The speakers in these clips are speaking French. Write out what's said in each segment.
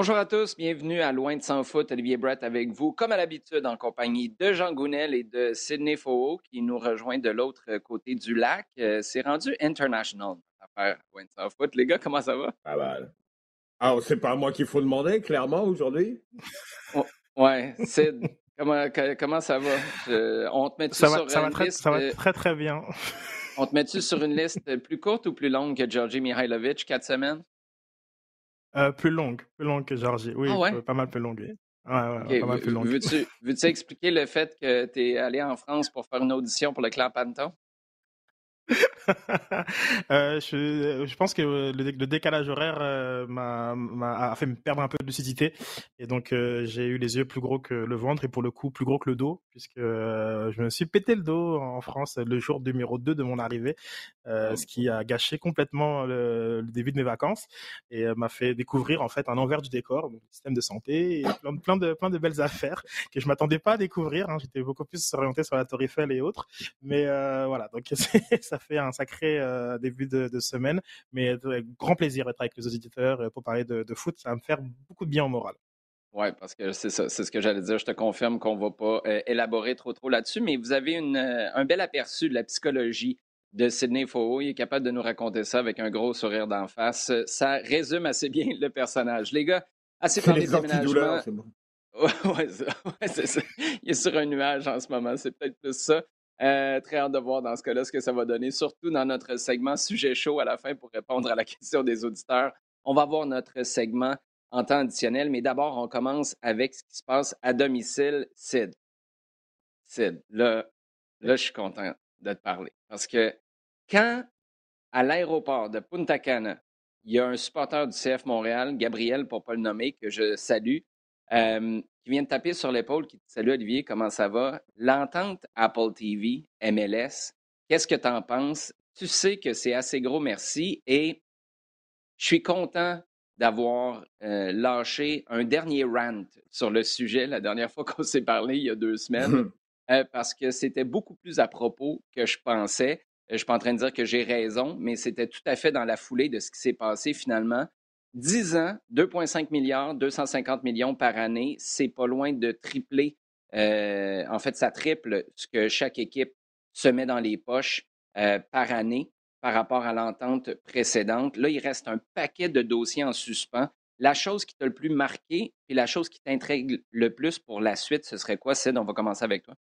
Bonjour à tous, bienvenue à Loin de sans foot. Olivier Brett avec vous, comme à l'habitude, en compagnie de Jean Gounel et de Sidney Faux qui nous rejoint de l'autre côté du lac. Euh, c'est rendu international, affaire Loin de sans foot. Les gars, comment ça va? Pas mal. Ah, c'est pas à moi qu'il faut demander, clairement, aujourd'hui? Oh, ouais, Sid, comment, comment ça va? on te met ça sur ça va très, Ça va très, très bien. On te met-tu sur une liste plus courte ou plus longue que Georgi Mihailovic, quatre semaines? Euh, plus longue, plus longue que Georgie. Oui, ah pas mal plus longue. Ouais, ouais, pas mal plus longue. Veux-tu veux expliquer le fait que tu es allé en France pour faire une audition pour le Clan Panton? euh, je, je, pense que le, le décalage horaire euh, m'a, fait me perdre un peu de lucidité et donc euh, j'ai eu les yeux plus gros que le ventre et pour le coup plus gros que le dos puisque euh, je me suis pété le dos en France le jour numéro 2 de mon arrivée, oh. ce qui a gâché complètement le, le, début de mes vacances et m'a fait découvrir en fait un envers du décor, le système de santé et plein de, plein de, plein de belles affaires que je m'attendais pas à découvrir. Hein. J'étais beaucoup plus orienté sur la Tour Eiffel et autres, mais voilà donc ça fait un sacré euh, début de, semaine, mais grand plaisir d'être avec les auditeurs euh, pour parler de, foot. Ça va me faire beaucoup de bien au moral. Oui, parce que c'est ça, c'est ce que j'allais dire. Je te confirme qu'on ne va pas euh, élaborer trop trop là-dessus, mais vous avez un bel aperçu de la psychologie de Sidney Faux. Il est capable de nous raconter ça avec un gros sourire d'en face. Ça résume assez bien le personnage. Les gars, assez parlé de déménagement. C'est bon. c'est ça. Il est sur un nuage en ce moment, c'est peut-être plus ça. Euh, très hâte de voir dans ce cas-là ce que ça va donner, surtout dans notre segment sujet chaud à la fin pour répondre à la question des auditeurs. On va voir notre segment en temps additionnel, mais d'abord, on commence avec ce qui se passe à domicile. Sid. Sid, là, là je suis content de te parler parce que quand à l'aéroport de Punta Cana, il y a un supporter du CF Montréal, Gabriel, pour ne pas le nommer, que je salue, euh, qui vient de taper sur l'épaule, qui dit Salut Olivier, comment ça va? L'entente Apple TV, MLS, qu'est-ce que tu en penses? Tu sais que c'est assez gros merci et je suis content d'avoir euh, lâché un dernier rant sur le sujet la dernière fois qu'on s'est parlé il y a deux semaines, euh, parce que c'était beaucoup plus à propos que je pensais. Je ne suis pas en train de dire que j'ai raison, mais c'était tout à fait dans la foulée de ce qui s'est passé finalement. 10 ans, 2,5 milliards, 250 millions par année, c'est pas loin de tripler. Euh, en fait, ça triple ce que chaque équipe se met dans les poches euh, par année par rapport à l'entente précédente. Là, il reste un paquet de dossiers en suspens. La chose qui t'a le plus marqué, et la chose qui t'intrigue le plus pour la suite, ce serait quoi, Sid? On va commencer avec toi.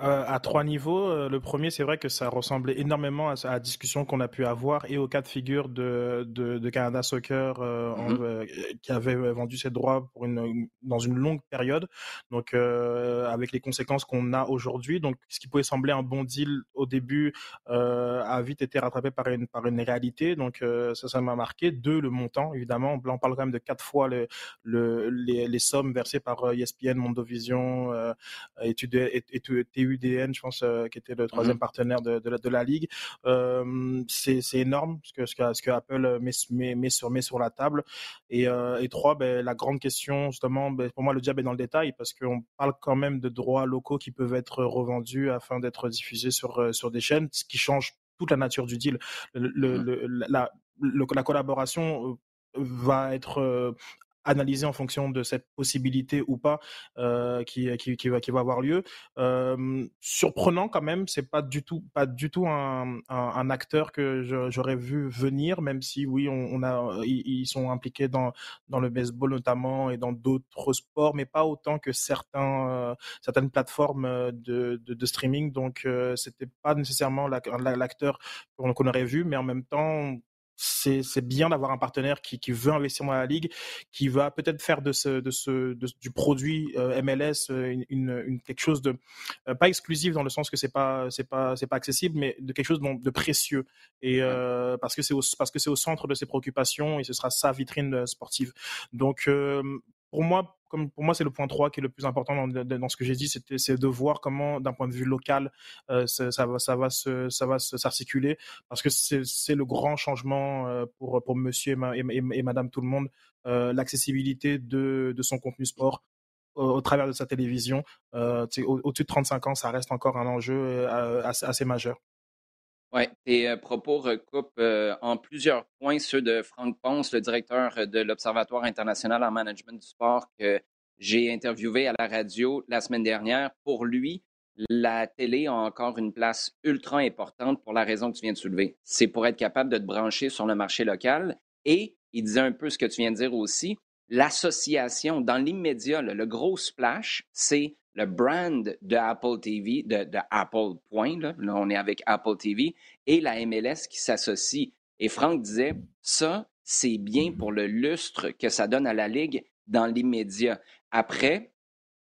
Euh, à trois niveaux. Euh, le premier, c'est vrai que ça ressemblait énormément à, la discussion qu'on a pu avoir et au cas de figure de, de, de Canada Soccer euh, mm-hmm. qui avait vendu ses droits pour une, dans une longue période, donc avec les conséquences qu'on a aujourd'hui. Donc, ce qui pouvait sembler un bon deal au début a vite été rattrapé par une, par une réalité. Donc, ça, ça m'a marqué. Deux, le montant, évidemment. on parle quand même de quatre fois le, le, les, les sommes versées par ESPN, Mondovision, études, études, UDN, je pense, euh, qui était le troisième mmh partenaire de, de, la, de la ligue. Euh, c'est énorme ce que, ce que, ce que Apple met, met, met, sur, met sur la table. Et, euh, et trois, ben, la grande question, justement, ben, pour moi, le diable est dans le détail parce qu'on parle quand même de droits locaux qui peuvent être revendus afin d'être diffusés sur, sur des chaînes, ce qui change toute la nature du deal. Le, le, mmh. la, la collaboration va être analyser en fonction de cette possibilité ou pas euh, qui, qui, va, qui va avoir lieu. Euh, surprenant quand même, c'est pas du tout pas du tout un, un, acteur que j'aurais vu venir, même si oui, on, a ils, sont impliqués dans dans le baseball notamment et dans d'autres sports, mais pas autant que certains euh, certaines plateformes de, de, de streaming. Donc c'était pas nécessairement l'acteur qu'on aurait vu, mais en même temps c'est bien d'avoir un partenaire qui, qui, veut investir dans la ligue, qui va peut-être faire de ce, de ce, du produit euh, MLS euh, une, une, quelque chose de euh, pas exclusif dans le sens que c'est pas c'est pas c'est pas accessible, mais de quelque chose de, de précieux et parce que c'est parce que c'est au centre de ses préoccupations et ce sera sa vitrine sportive. Donc pour moi, comme pour moi, c'est le point 3 qui est le plus important dans, ce que j'ai dit, c'est de voir comment, d'un point de vue local, euh, ça, va, ça va se, ça va s'articuler, parce que c'est le grand changement euh, pour Monsieur et, et, Madame tout le monde, euh, l'accessibilité de, son contenu sport au, travers de sa télévision. Au-dessus de 35 ans, ça reste encore un enjeu assez majeur. Oui, tes propos recoupent en plusieurs points ceux de Franck Ponce, le directeur de l'Observatoire international en management du sport que j'ai interviewé à la radio la semaine dernière. Pour lui, la télé a encore une place ultra importante pour la raison que tu viens de soulever. C'est pour être capable de te brancher sur le marché local. Et il disait un peu ce que tu viens de dire aussi. L'association, dans l'immédiat, le gros splash, c'est le brand de Apple TV, de, Apple Point, là, on est avec Apple TV, et la MLS qui s'associe. Et Franck disait, ça, c'est bien pour le lustre que ça donne à la Ligue dans l'immédiat. Après,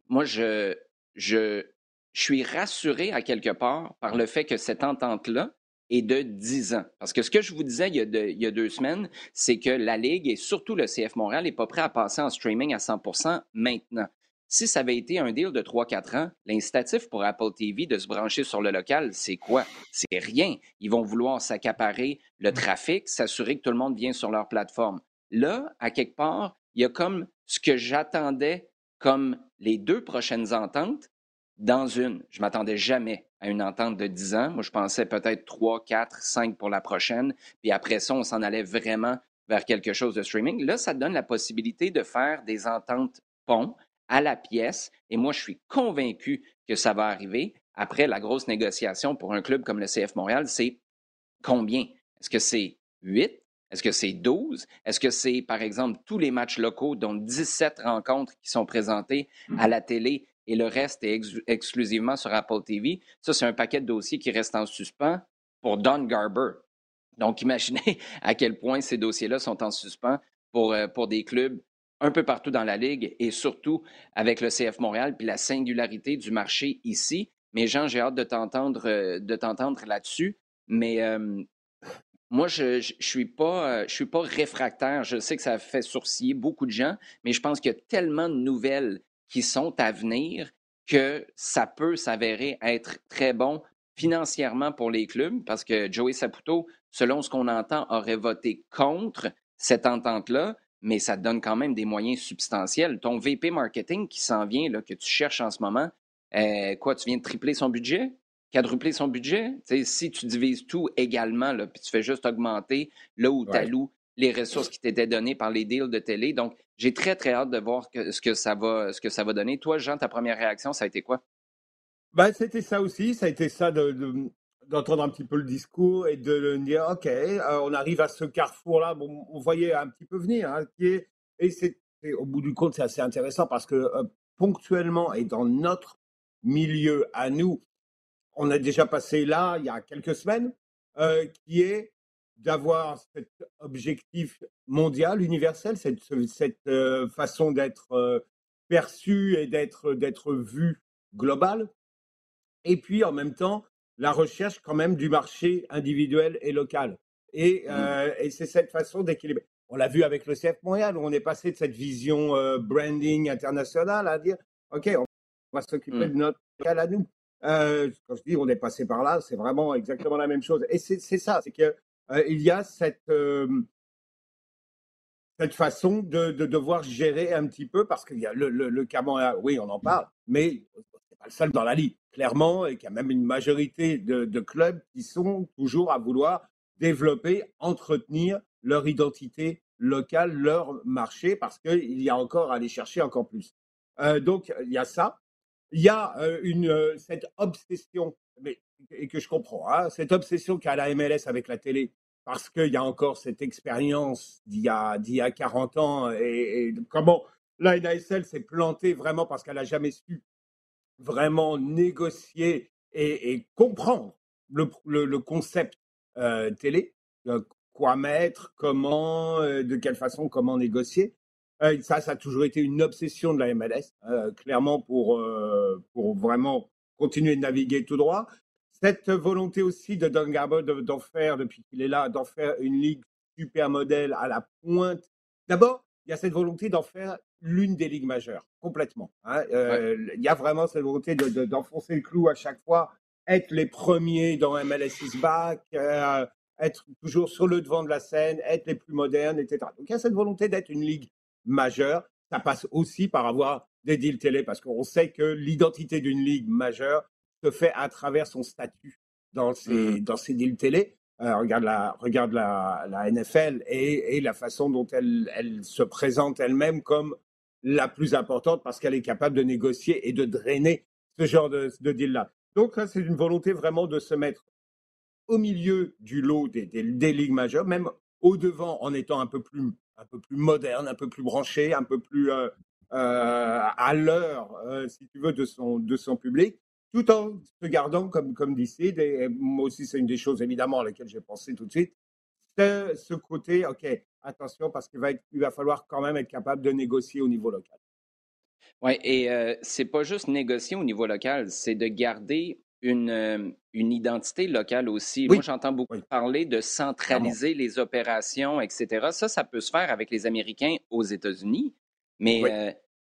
moi, je, je, je suis rassuré à quelque part par le fait que cette entente-là est de 10 ans. Parce que ce que je vous disais il y a, deux semaines, c'est que la Ligue et surtout le CF Montréal n'est pas prêt à passer en streaming à 100% maintenant. Si ça avait été un deal de 3-4 ans, l'incitatif pour Apple TV de se brancher sur le local, c'est quoi? C'est rien. Ils vont vouloir s'accaparer le trafic, s'assurer que tout le monde vient sur leur plateforme. Là, à quelque part, il y a comme ce que j'attendais comme les deux prochaines ententes, dans une. Je m'attendais jamais à une entente de 10 ans. Moi, je pensais peut-être 3, 4, 5 pour la prochaine. Puis après ça, on s'en allait vraiment vers quelque chose de streaming. Là, ça donne la possibilité de faire des ententes ponts à la pièce. Et moi, je suis convaincu que ça va arriver. Après, la grosse négociation pour un club comme le CF Montréal, c'est combien? Est-ce que c'est 8? Est-ce que c'est 12? Est-ce que c'est, par exemple, tous les matchs locaux, dont 17 rencontres qui sont présentées à la télé et le reste est exclusivement sur Apple TV. Ça, c'est un paquet de dossiers qui reste en suspens pour Don Garber. Donc, imaginez à quel point ces dossiers-là sont en suspens pour, euh, pour des clubs un peu partout dans la Ligue et surtout avec le CF Montréal puis la singularité du marché ici. Mais Jean, j'ai hâte de t'entendre, euh, là-dessus. Mais euh, moi, je ne suis, pas, je suis pas réfractaire. Je sais que ça fait sourciller beaucoup de gens, mais je pense qu'il y a tellement de nouvelles qui sont à venir que ça peut s'avérer être très bon financièrement pour les clubs parce que Joey Saputo, selon ce qu'on entend, aurait voté contre cette entente-là, mais ça te donne quand même des moyens substantiels. Ton VP marketing qui s'en vient, là, que tu cherches en ce moment, euh, quoi, tu viens de tripler son budget? Quadrupler son budget? si tu divises tout également, là, puis tu fais juste augmenter là où tu alloues les ressources qui t'étaient données par les deals de télé. Donc, j'ai très, très hâte de voir ce, que ça va, ce que ça va donner. Toi, Jean, ta première réaction, ça a été quoi? Ben, c'était ça aussi. Ça a été ça d'entendre un petit peu le discours et de dire, OK, euh, on arrive à ce carrefour-là. Bon, on voyait un petit peu venir. Hein, et c'est, au bout du compte, c'est assez intéressant parce que euh, ponctuellement et dans notre milieu à nous, on a déjà passé là il y a quelques semaines, euh, qui est d'avoir cet objectif mondial, universel, cette, cette façon d'être perçu et d'être vu global. Et puis en même temps, la recherche quand même du marché individuel et local. Et, mmh. euh, et c'est cette façon d'équilibrer. On l'a vu avec le CF Montréal, où on est passé de cette vision branding internationale à dire, OK, on va s'occuper mmh. de notre local à nous. quand je dis on est passé par là, c'est vraiment exactement la même chose. Et c'est, ça, c'est que euh, il y a cette, cette façon de, devoir gérer un petit peu, parce qu'il y a le, le, le oui, on en parle, mais pas le seul dans la Ligue, clairement, et qu'il y a même une majorité de, clubs qui sont toujours à vouloir développer, entretenir leur identité locale, leur marché, parce qu'il y a encore à aller chercher encore plus. Euh, donc, il y a ça. Il y a euh, une, cette obsession, mais, et que je comprends, hein, cette obsession qu'a la MLS avec la télé, parce qu'il y a encore cette expérience d'il y, a, y a 40 ans et, comment la NASL s'est plantée vraiment parce qu'elle n'a jamais su vraiment négocier et, comprendre le, concept euh, télé, quoi mettre, comment, euh, de quelle façon, comment négocier. Euh, ça, ça a toujours été une obsession de la MLS, clairement pour, pour vraiment continuer de naviguer tout droit cette volonté aussi de Don Garber d'en faire, depuis qu'il est là, d'en faire une ligue super modèle à la pointe. D'abord, il y a cette volonté d'en faire l'une des ligues majeures, complètement. Hein. Euh, il y a vraiment cette volonté d'enfoncer le clou à chaque fois, être les premiers dans MLS is back, euh, être toujours sur le devant de la scène, être les plus modernes, etc. Donc il y a cette volonté d'être une ligue majeure. Ça passe aussi par avoir des deals télé, parce qu'on sait que l'identité d'une ligue majeure, se fait à travers son statut dans ces, mmh. dans deals télé. Euh, regarde la, regarde la, la NFL et, et, la façon dont elle, elle se présente elle-même comme la plus importante parce qu'elle est capable de négocier et de drainer ce genre de, de deal-là. Donc c'est une volonté vraiment de se mettre au milieu du lot des, ligues majeures, même au devant en étant un peu plus, un peu plus moderne, un peu plus branché, un peu plus euh, euh, à l'heure, euh, si tu veux, de son, public tout en se gardant comme, comme moi aussi, c'est une des choses évidemment à laquelle j'ai pensé tout de suite. C'est ce côté, OK, attention, parce qu'il va, il va falloir quand même être capable de négocier au niveau local. Oui, et euh, c'est pas juste négocier au niveau local, c'est de garder une, euh, une identité locale aussi. Moi, j'entends beaucoup parler de centraliser les opérations, etc. Ça, ça peut se faire avec les Américains aux États-Unis, mais euh,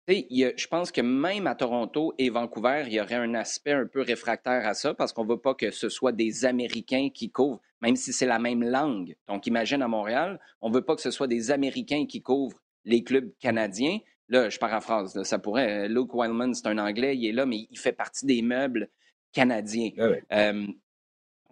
je pense que même à Toronto et Vancouver, il y aurait un aspect un peu réfractaire à ça parce qu'on ne veut pas que ce soit des Américains qui couvrent, même si c'est la même langue. Donc, imagine à Montréal, on ne veut pas que ce soit des Américains qui couvrent les clubs canadiens. Là, je paraphrase, ça pourrait. Euh, Luke Wildman, c'est un Anglais, il est là, mais il fait partie des meubles canadiens. Ah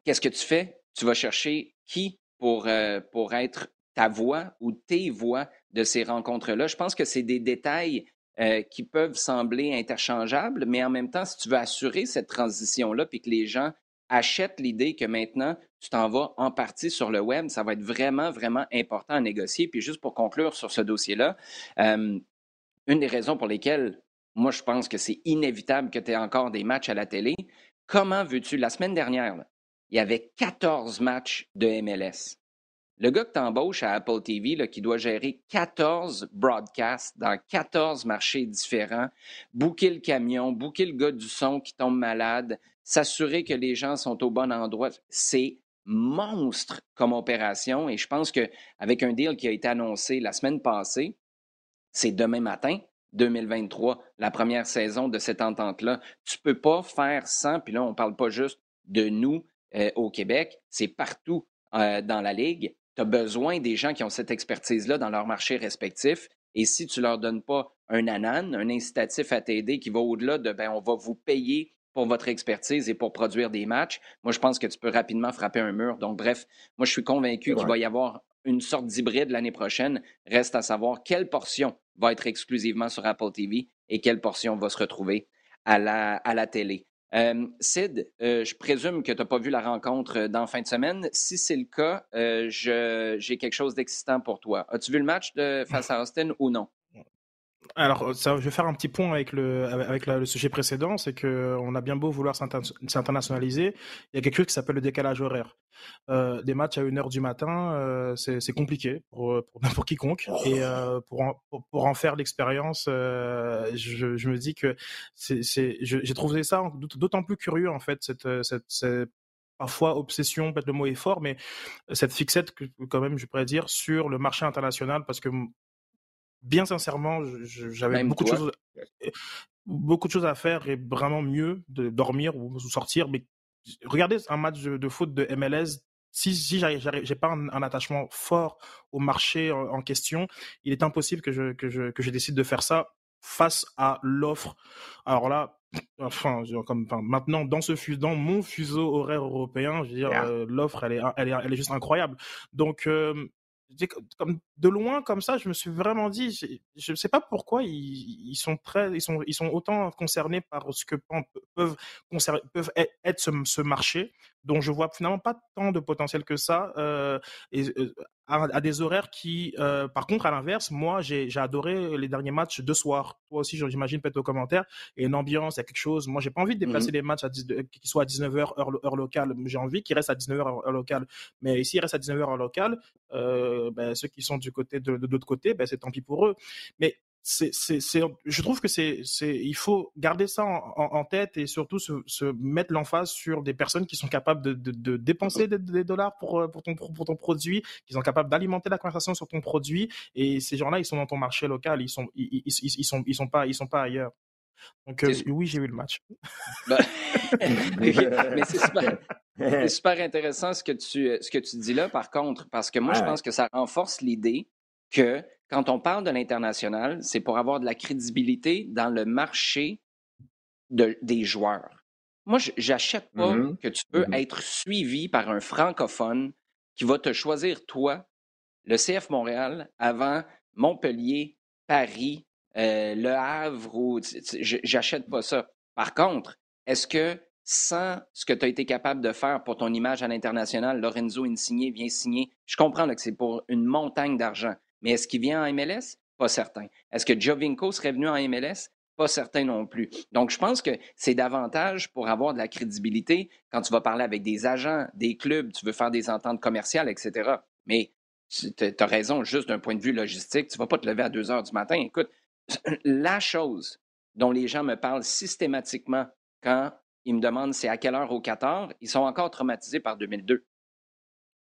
qu'est-ce que tu fais? Tu vas chercher qui pour, euh, pour être ta voix ou tes voix de ces rencontres-là? Je pense que c'est des détails euh, qui peuvent sembler interchangeables, mais en même temps, si tu veux assurer cette transition-là, puis que les gens achètent l'idée que maintenant, tu t'en vas en partie sur le web, ça va être vraiment, vraiment important à négocier. Puis juste pour conclure sur ce dossier-là, euh, une des raisons pour lesquelles moi, je pense que c'est inévitable que tu aies encore des matchs à la télé. Comment veux-tu? La semaine dernière, il y avait 14 matchs de MLS. Le gars que tu à Apple TV, qui doit gérer 14 broadcasts dans 14 marchés différents, booker le camion, booker le gars du son qui tombe malade, s'assurer que les gens sont au bon endroit, c'est monstre comme opération. Et je pense qu'avec un deal qui a été annoncé la semaine passée, c'est demain matin, 2023, la première saison de cette entente-là. Tu ne peux pas faire sans, puis là, on ne parle pas juste de nous euh, au Québec, c'est partout euh, dans la Ligue tu as besoin des gens qui ont cette expertise-là dans leur marché respectif. Et si tu ne leur donnes pas un anan, un incitatif à t'aider qui va au-delà de ben, on va vous payer pour votre expertise et pour produire des matchs, moi, je pense que tu peux rapidement frapper un mur. Donc, bref, moi, je suis convaincu qu'il va y avoir une sorte d'hybride l'année prochaine. Reste à savoir quelle portion va être exclusivement sur Apple TV et quelle portion va se retrouver à la, à la télé. Euh, Sid, euh, je présume que tu n'as pas vu la rencontre euh, dans fin de semaine. Si c'est le cas, j'ai quelque chose d'excitant pour toi. As-tu vu le match de face à Austin ou non? Alors, ça, je vais faire un petit point avec le, avec le sujet précédent, c'est que on a bien beau vouloir s'internationaliser, il y a quelque chose qui s'appelle le décalage horaire. Euh, des matchs à 1h du matin, euh, c'est compliqué pour, pour, quiconque. Et euh, pour, en, pour, en faire l'expérience, euh, je, me dis que j'ai trouvé ça d'autant plus curieux, en fait, cette, cette, cette parfois obsession, peut-être le mot est fort, mais cette fixette, quand même, je pourrais dire, sur le marché international, parce que bien sincèrement, j'avais beaucoup de choses, beaucoup de choses à faire et vraiment mieux de dormir ou sortir. Mais regardez un match de, foot de MLS. Si, si j'ai pas un, attachement fort au marché en, question, il est impossible que je, que je, que je décide de faire ça face à l'offre. Alors là, enfin, comme maintenant dans ce dans mon fuseau horaire européen, je veux dire, euh, l'offre elle est, elle est, elle est juste incroyable. Donc euh, comme de loin comme ça, je me suis vraiment dit, je ne sais pas pourquoi ils, sont très, ils sont, ils sont autant concernés par ce que peuvent, être ce, marché, dont je vois finalement pas tant de potentiel que ça, euh, euh, à, des horaires qui, euh, par contre, à l'inverse, moi, j'ai adoré les derniers matchs de soir. Toi aussi, j'imagine peut-être aux commentaires, et une ambiance, il y a quelque chose. Moi, j'ai pas envie de déplacer les matchs à qui soient à 19h heure, heure locale. J'ai envie qu'ils restent à 19h heure, locale. Mais ici, ils restent à 19h heure locale. Ben, ceux qui sont du côté de, de l'autre côté, ben, c'est tant pis pour eux. Mais c'est, c'est, je trouve que c'est, c'est, il faut garder ça en, tête et surtout se, se mettre l'emphase sur des personnes qui sont capables de, de, de dépenser des, dollars pour, pour, ton, pour ton produit, qui sont capables d'alimenter la conversation sur ton produit. Et ces gens-là, ils sont dans ton marché local, ils sont, ils, ils, ils sont, ils sont pas, ils sont pas ailleurs. Donc euh, oui, j'ai vu le match. Ben, mais c'est super, c'est super, intéressant ce que tu, ce que tu dis là, par contre, parce que moi, je pense que ça renforce l'idée que quand on parle de l'international, c'est pour avoir de la crédibilité dans le marché de, des joueurs. Moi, j'achète pas mm-hmm. que tu peux mm-hmm. être suivi par un francophone qui va te choisir, toi, le CF Montréal, avant Montpellier, Paris, euh, Le Havre, ou j'achète pas ça. Par contre, est-ce que sans ce que tu as été capable de faire pour ton image à l'international, Lorenzo Insigné vient signer, je comprends que c'est pour une montagne d'argent, mais est-ce qu'il vient en MLS? Pas certain. Est-ce que Jovinko serait venu en MLS? Pas certain non plus. Donc, je pense que c'est davantage pour avoir de la crédibilité quand tu vas parler avec des agents, des clubs, tu veux faire des ententes commerciales, etc. Mais tu as raison, juste d'un point de vue logistique, tu ne vas pas te lever à 2 heures du matin. Écoute, la chose dont les gens me parlent systématiquement quand ils me demandent c'est à quelle heure au Qatar, ils sont encore traumatisés par 2002.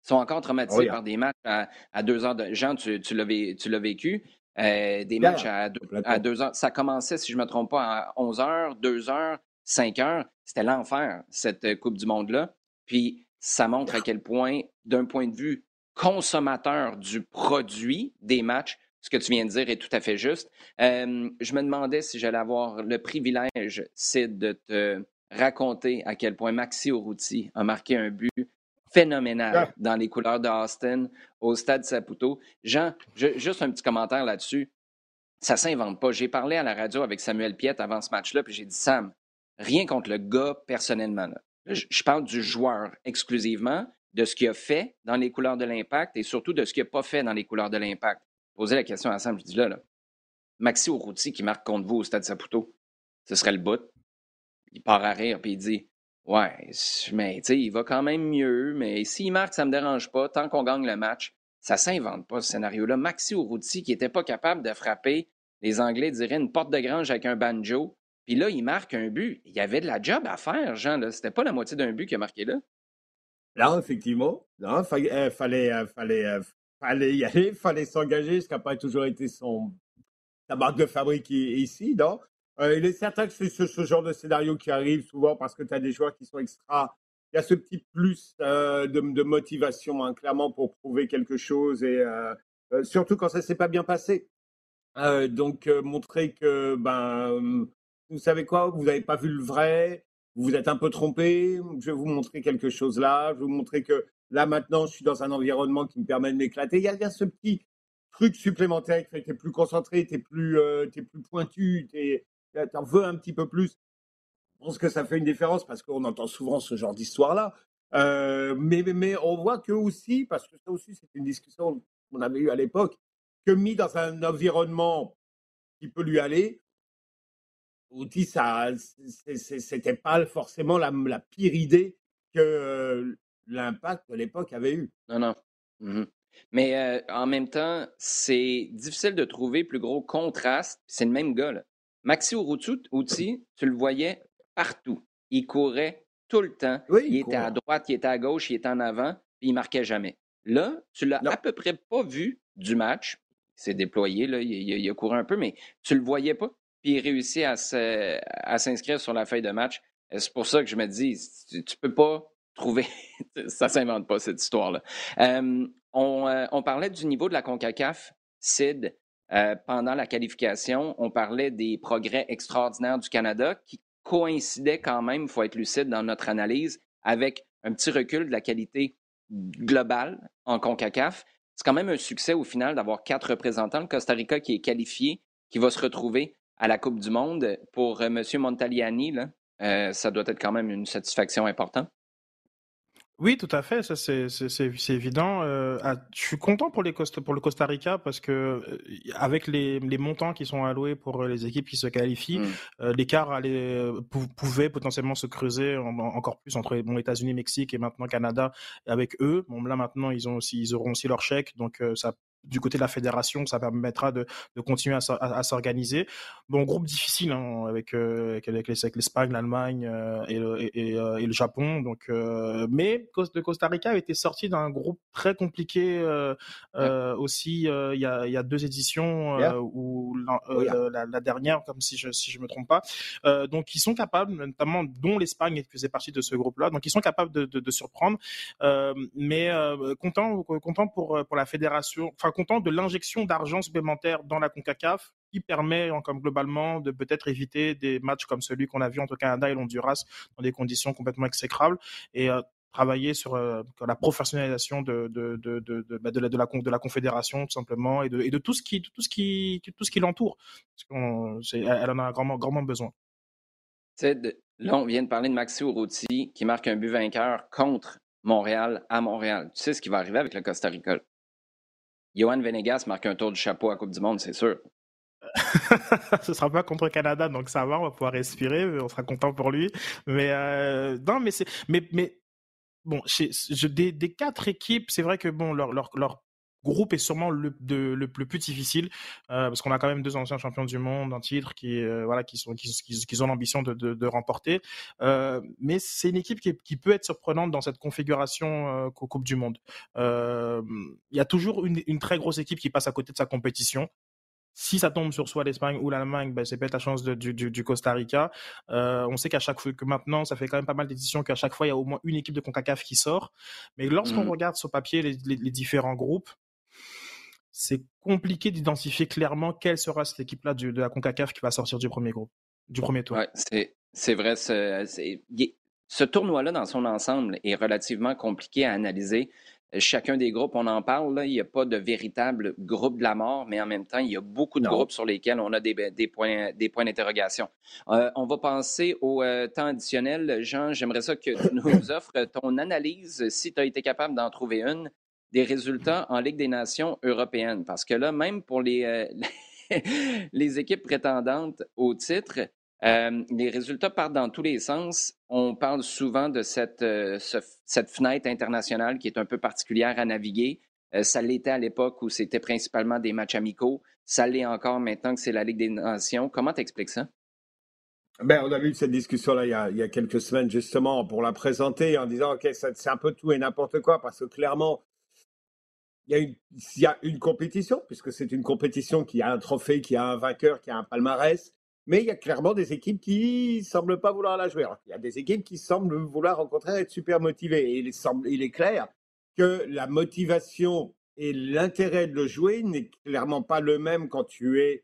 Sont encore traumatisés par des matchs à, à, deux heures de. Jean, tu, tu l'as vécu. Euh, des matchs à deux, heures. Ça commençait, si je ne me trompe pas, à 11 heures, 2 heures, 5 heures. C'était l'enfer, cette euh, Coupe du Monde-là. Puis ça montre à quel point, d'un point de vue consommateur du produit des matchs, ce que tu viens de dire est tout à fait juste. Euh, je me demandais si j'allais avoir le privilège, c'est de te raconter à quel point Maxi Urruti a marqué un but phénoménal dans les couleurs d'Austin au stade Saputo. Jean, juste un petit commentaire là-dessus. Ça s'invente pas. J'ai parlé à la radio avec Samuel Piette avant ce match-là, puis j'ai dit Sam, rien contre le gars personnellement. Je, parle du joueur exclusivement, de ce qu'il a fait dans les couleurs de l'impact et surtout de ce qu'il n'a pas fait dans les couleurs de l'impact. Poser la question à Sam, je dis là, là Maxi Urruti qui marque contre vous au stade Saputo, ce serait le bout. Il part à rire puis il dit Ouais, mais tu sais, il va quand même mieux, mais s'il marque, ça ne me dérange pas. Tant qu'on gagne le match, ça s'invente pas ce scénario-là. Maxi Urruti, qui n'était pas capable de frapper, les Anglais diraient une porte de grange avec un banjo. Puis là, il marque un but. Il y avait de la job à faire, Jean. C'était pas la moitié d'un but qu'il a marqué là. Non, effectivement. Non, euh, fallait, euh, fallait, euh, fallait y aller, fallait s'engager, ce qui n'a pas toujours été son, sa marque de fabrique ici, non? Euh, il est certain que c'est ce, genre de scénario qui arrive souvent parce que tu as des joueurs qui sont extra. Il y a ce petit plus euh, de, motivation, hein, clairement, pour prouver quelque chose et euh, surtout quand ça ne s'est pas bien passé. donc, montrer que, ben, vous savez quoi, vous n'avez pas vu le vrai, vous vous êtes un peu trompé, je vais vous montrer quelque chose là, je vais vous montrer que là, maintenant, je suis dans un environnement qui me permet de m'éclater. Il y a bien ce petit truc supplémentaire qui fait que tu es plus concentré, tu es, plus, es plus pointu, tu tu en veux un petit peu plus. Je pense que ça fait une différence parce qu'on entend souvent ce genre d'histoire-là. Euh, mais, mais on voit que aussi, parce que ça aussi, c'est une discussion qu'on avait eue à l'époque, que mis dans un environnement qui peut lui aller, Outil, ça, c'était pas forcément la, pire idée que l'impact de l'époque avait eu. Non, non. Mmh mais euh, en même temps, c'est difficile de trouver plus gros contraste. C'est le même gars. Là. Maxi Urruti, tu le voyais partout. Il courait tout le temps. il, était à droite, il était à gauche, il était en avant, puis il marquait jamais. Là, tu l'as à peu près pas vu du match. Il s'est déployé, là, il, a couru un peu, mais tu le voyais pas. Puis il réussit à, s'inscrire sur la feuille de match. C'est pour ça que je me dis, tu, ne peux pas trouver. ça s'invente pas, cette histoire-là. Euh, on, euh, on, parlait du niveau de la CONCACAF. Sid, euh, pendant la qualification, on parlait des progrès extraordinaires du Canada qui coïncidaient quand même, il faut être lucide dans notre analyse, avec un petit recul de la qualité globale en CONCACAF. C'est quand même un succès au final d'avoir quatre représentants. Le Costa Rica qui est qualifié, qui va se retrouver à la Coupe du Monde. Pour euh, M. Montaliani, euh, ça doit être quand même une satisfaction importante. Oui, tout à fait, ça c'est c'est évident. Euh, ah, je suis content pour les pour le Costa Rica parce que euh, avec les, les montants qui sont alloués pour les équipes qui se qualifient, mmh. euh, l'écart allait pouvait potentiellement se creuser encore plus entre bon États-Unis, Mexique et maintenant Canada avec eux. Bon là maintenant ils ont aussi ils auront aussi leur chèque donc ça du côté de la fédération, ça permettra de, de continuer à, à, s'organiser. Bon, groupe difficile hein, avec, euh, avec, l'Espagne, l'Allemagne euh, et, le, et, euh, et, le Japon. Donc, euh, mais le Costa Rica a été sorti d'un groupe très compliqué aussi. il, y a, y a deux éditions ou la, la, dernière, comme si je si je me trompe pas. donc, ils sont capables, notamment dont l'Espagne faisait partie de ce groupe-là. Donc, ils sont capables de, de, de surprendre. mais content content pour pour la fédération. Enfin content de l'injection d'argent supplémentaire dans la CONCACAF qui permet, comme globalement, de peut-être éviter des matchs comme celui qu'on a vu entre Canada et l'Honduras dans des conditions complètement exécrables. Et travailler sur la professionnalisation de, de, de, de, bah, la, la, de la confédération tout simplement et de, tout ce qui tout ce qui tout ce qui l'entoure parce qu'elle en a grandement grandement besoin. Là, on vient de parler de Maxi Urruti qui marque un but vainqueur contre Montréal à Montréal. Tu sais ce qui va arriver avec le Costa Rica? Johan Venegas marque un tour du chapeau à Coupe du Monde, c'est sûr. ce sera pas contre Canada, donc ça va, on va pouvoir respirer, on sera content pour lui. Mais euh, non, mais c'est, mais, mais bon, je, des, quatre équipes, c'est vrai que bon, leur, leur groupe est sûrement le, de, le, plus difficile euh, parce qu'on a quand même deux anciens champions du monde un titre qui euh, voilà qui sont qui, qui, ont l'ambition de, de, de, remporter euh, mais c'est une équipe qui, qui, peut être surprenante dans cette configuration euh, Coupe du Monde il y a toujours une, une, très grosse équipe qui passe à côté de sa compétition si ça tombe sur soit l'Espagne ou l'Allemagne, ben, c'est peut-être la chance de, du, du, du, Costa Rica. Euh, on sait qu'à chaque fois que maintenant, ça fait quand même pas mal d'éditions qu'à chaque fois il y a au moins une équipe de Concacaf qui sort. Mais lorsqu'on mmh. regarde sur papier les, les, les différents groupes, c'est compliqué d'identifier clairement quelle sera cette équipe-là de la CONCACAF qui va sortir du premier groupe, du premier tour. Ouais, c'est vrai. Ce tournoi-là, dans son ensemble, est relativement compliqué à analyser. Chacun des groupes, on en parle, là, il n'y a pas de véritable groupe de la mort, mais en même temps, il y a beaucoup de groupes sur lesquels on a des, des points, des points d'interrogation. Euh, on va passer au euh, temps additionnel. Jean, j'aimerais ça que tu nous offres ton analyse, si tu as été capable d'en trouver une, des résultats en Ligue des Nations européennes. Parce que là, même pour les, euh, les équipes prétendantes au titre, euh, les résultats partent dans tous les sens. On parle souvent de cette, euh, cette fenêtre internationale qui est un peu particulière à naviguer. ça l'était à l'époque où c'était principalement des matchs amicaux. Ça l'est encore maintenant que c'est la Ligue des Nations. Comment t'expliques ça? Ben, on a eu cette discussion-là il, il, y a quelques semaines, justement, pour la présenter en disant, OK, c'est un peu tout et n'importe quoi, parce que clairement, il y, a une, il y a une compétition, puisque c'est une compétition qui a un trophée, qui a un vainqueur, qui a un palmarès, mais il y a clairement des équipes qui semblent pas vouloir la jouer. il y a des équipes qui semblent vouloir au contraire être super motivées. Et il, semble, il est clair que la motivation et l'intérêt de le jouer n'est clairement pas le même quand tu es,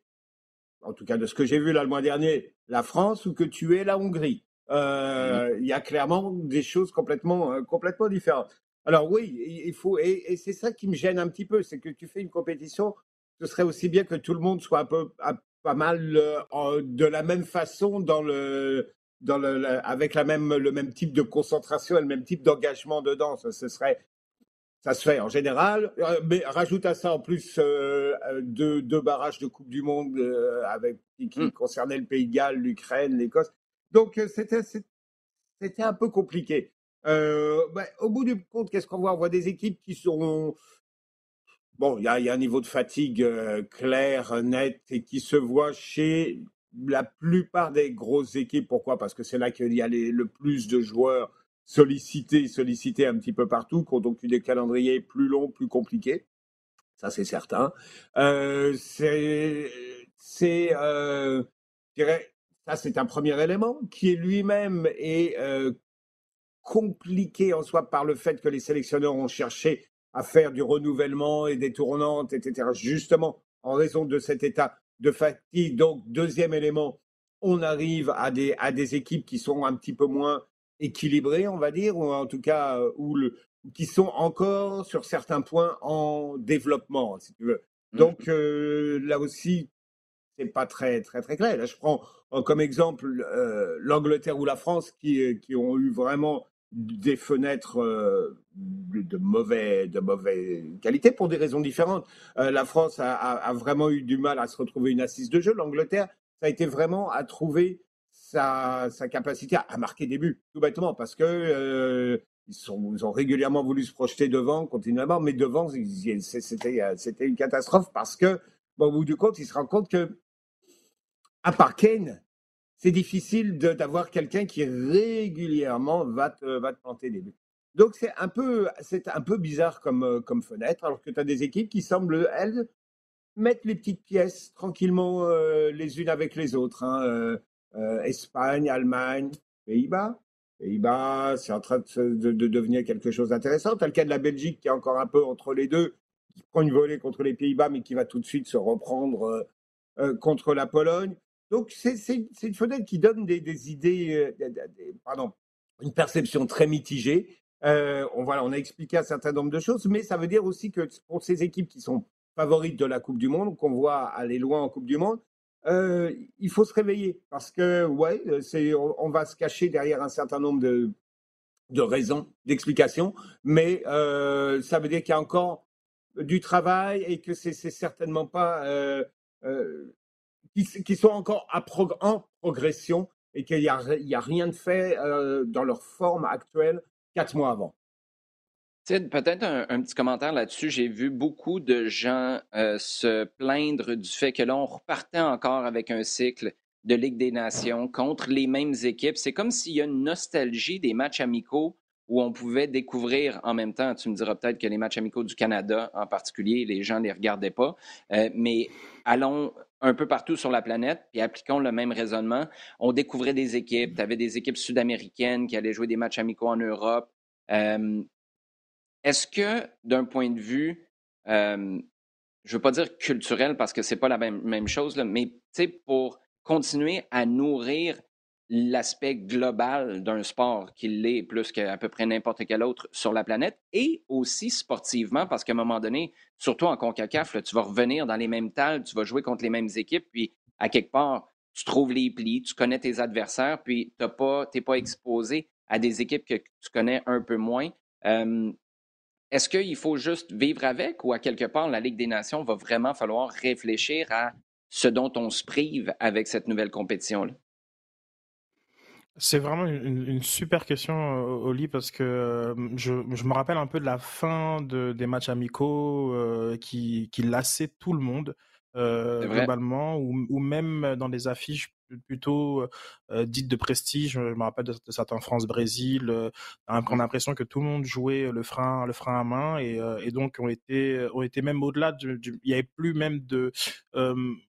en tout cas de ce que j'ai vu là le mois dernier, la France ou que tu es la Hongrie. Euh, il y a clairement des choses complètement, euh, complètement différentes. Alors oui, il faut, et, c'est ça qui me gêne un petit peu, c'est que tu fais une compétition, ce serait aussi bien que tout le monde soit un peu, pas mal euh, de la même façon dans le, dans le, avec la même, le même type de concentration et le même type d'engagement dedans. Ça, ce serait, ça se fait en général. Euh, mais rajoute à ça en plus euh, deux, deux, barrages de Coupe du Monde avec qui, mmh. concernaient le Pays de Galles, l'Ukraine, l'Écosse. Donc c'était c'était un peu compliqué. Euh, bah, au bout du compte, qu'est-ce qu'on voit? On voit des équipes qui sont. Bon, il y, a, un niveau de fatigue euh, clair, net, et qui se voit chez la plupart des grosses équipes. Pourquoi? Parce que c'est là qu'il y a le plus de joueurs sollicités, sollicités un petit peu partout, qui ont donc eu des calendriers plus longs, plus compliqués. Ça, c'est certain. Euh, c'est. je dirais, ça, c'est un premier élément qui est lui-même est compliqué en soi par le fait que les sélectionneurs ont cherché à faire du renouvellement et des tournantes, etc. Justement, en raison de cet état de fatigue. Donc, deuxième élément, on arrive à des, à des équipes qui sont un petit peu moins équilibrées, on va dire, ou en tout cas, euh, ou le, qui sont encore sur certains points en développement, si tu veux. Mmh. Donc, euh, là aussi, c'est pas très, très, très clair. Là, je prends euh, comme exemple l'Angleterre ou la France qui, qui ont eu vraiment des fenêtres euh, de mauvais de mauvaise qualité pour des raisons différentes. Euh, la France a, vraiment eu du mal à se retrouver une assise de jeu. L'Angleterre, ça a été vraiment à trouver sa, capacité à, marquer des buts, tout bêtement, parce que euh, ont régulièrement voulu se projeter devant, continuellement, mais devant, c'était une catastrophe parce que, au bout du compte, ils se rendent compte que, à part Kane, c'est difficile d'avoir quelqu'un qui régulièrement va te, planter des buts. Donc c'est un peu, bizarre comme, euh, comme fenêtre, alors que tu as des équipes qui semblent, elles, mettre les petites pièces tranquillement euh, les unes avec les autres. Hein, euh, Espagne, Allemagne, Pays-Bas. Pays-Bas, c'est en train de, de, de, devenir quelque chose d'intéressant. Tu as le cas de la Belgique qui est encore un peu entre les deux, qui prend une volée contre les Pays-Bas, mais qui va tout de suite se reprendre contre la Pologne. Donc c'est une fenêtre qui donne des, idées, pardon, une perception très mitigée. on, voilà, on a expliqué un certain nombre de choses, mais ça veut dire aussi que pour ces équipes qui sont favorites de la Coupe du Monde, qu'on voit aller loin en Coupe du Monde, il faut se réveiller parce que ouais, on, va se cacher derrière un certain nombre de raisons, d'explications, mais euh, ça veut dire qu'il y a encore du travail et que c'est certainement pas euh, euh, qui, sont encore en progression et qu'il n'y a, a, rien de fait dans leur forme actuelle quatre mois avant. Peut-être un, petit commentaire là-dessus. J'ai vu beaucoup de gens se plaindre du fait que là, on repartait encore avec un cycle de Ligue des Nations contre les mêmes équipes. C'est comme s'il y a une nostalgie des matchs amicaux où on pouvait découvrir en même temps, tu me diras peut-être que les matchs amicaux du Canada en particulier, les gens ne les regardaient pas, euh, mais allons un peu partout sur la planète et appliquons le même raisonnement. On découvrait des équipes, tu avais des équipes sud-américaines qui allaient jouer des matchs amicaux en Europe. Euh, est-ce que d'un point de vue, euh, je ne veux pas dire culturel parce que ce n'est pas la même, chose, mais pour continuer à nourrir l'aspect global d'un sport qu'il l'est plus qu'à peu près n'importe quel autre sur la planète et aussi sportivement parce qu'à un moment donné, surtout en CONCACAF, tu vas revenir dans les mêmes tales, tu vas jouer contre les mêmes équipes, puis à quelque part, tu trouves les plis, tu connais tes adversaires, puis tu n'es pas, pas exposé à des équipes que tu connais un peu moins. Est-ce qu'il faut juste vivre avec ou à quelque part, la Ligue des Nations va vraiment falloir réfléchir à ce dont on se prive avec cette nouvelle compétition-là? C'est vraiment une, super question, euh, Oli, parce que euh, je, me rappelle un peu de la fin de, des matchs amicaux euh, qui lassaient tout le monde, globalement, ou, ou, même dans des affiches plutôt euh, dites de prestige. Je me rappelle de, certains France-Brésil. on a l'impression que tout le monde jouait le frein, le frein à main et, et donc on était, on était même au-delà. il n'y avait plus même de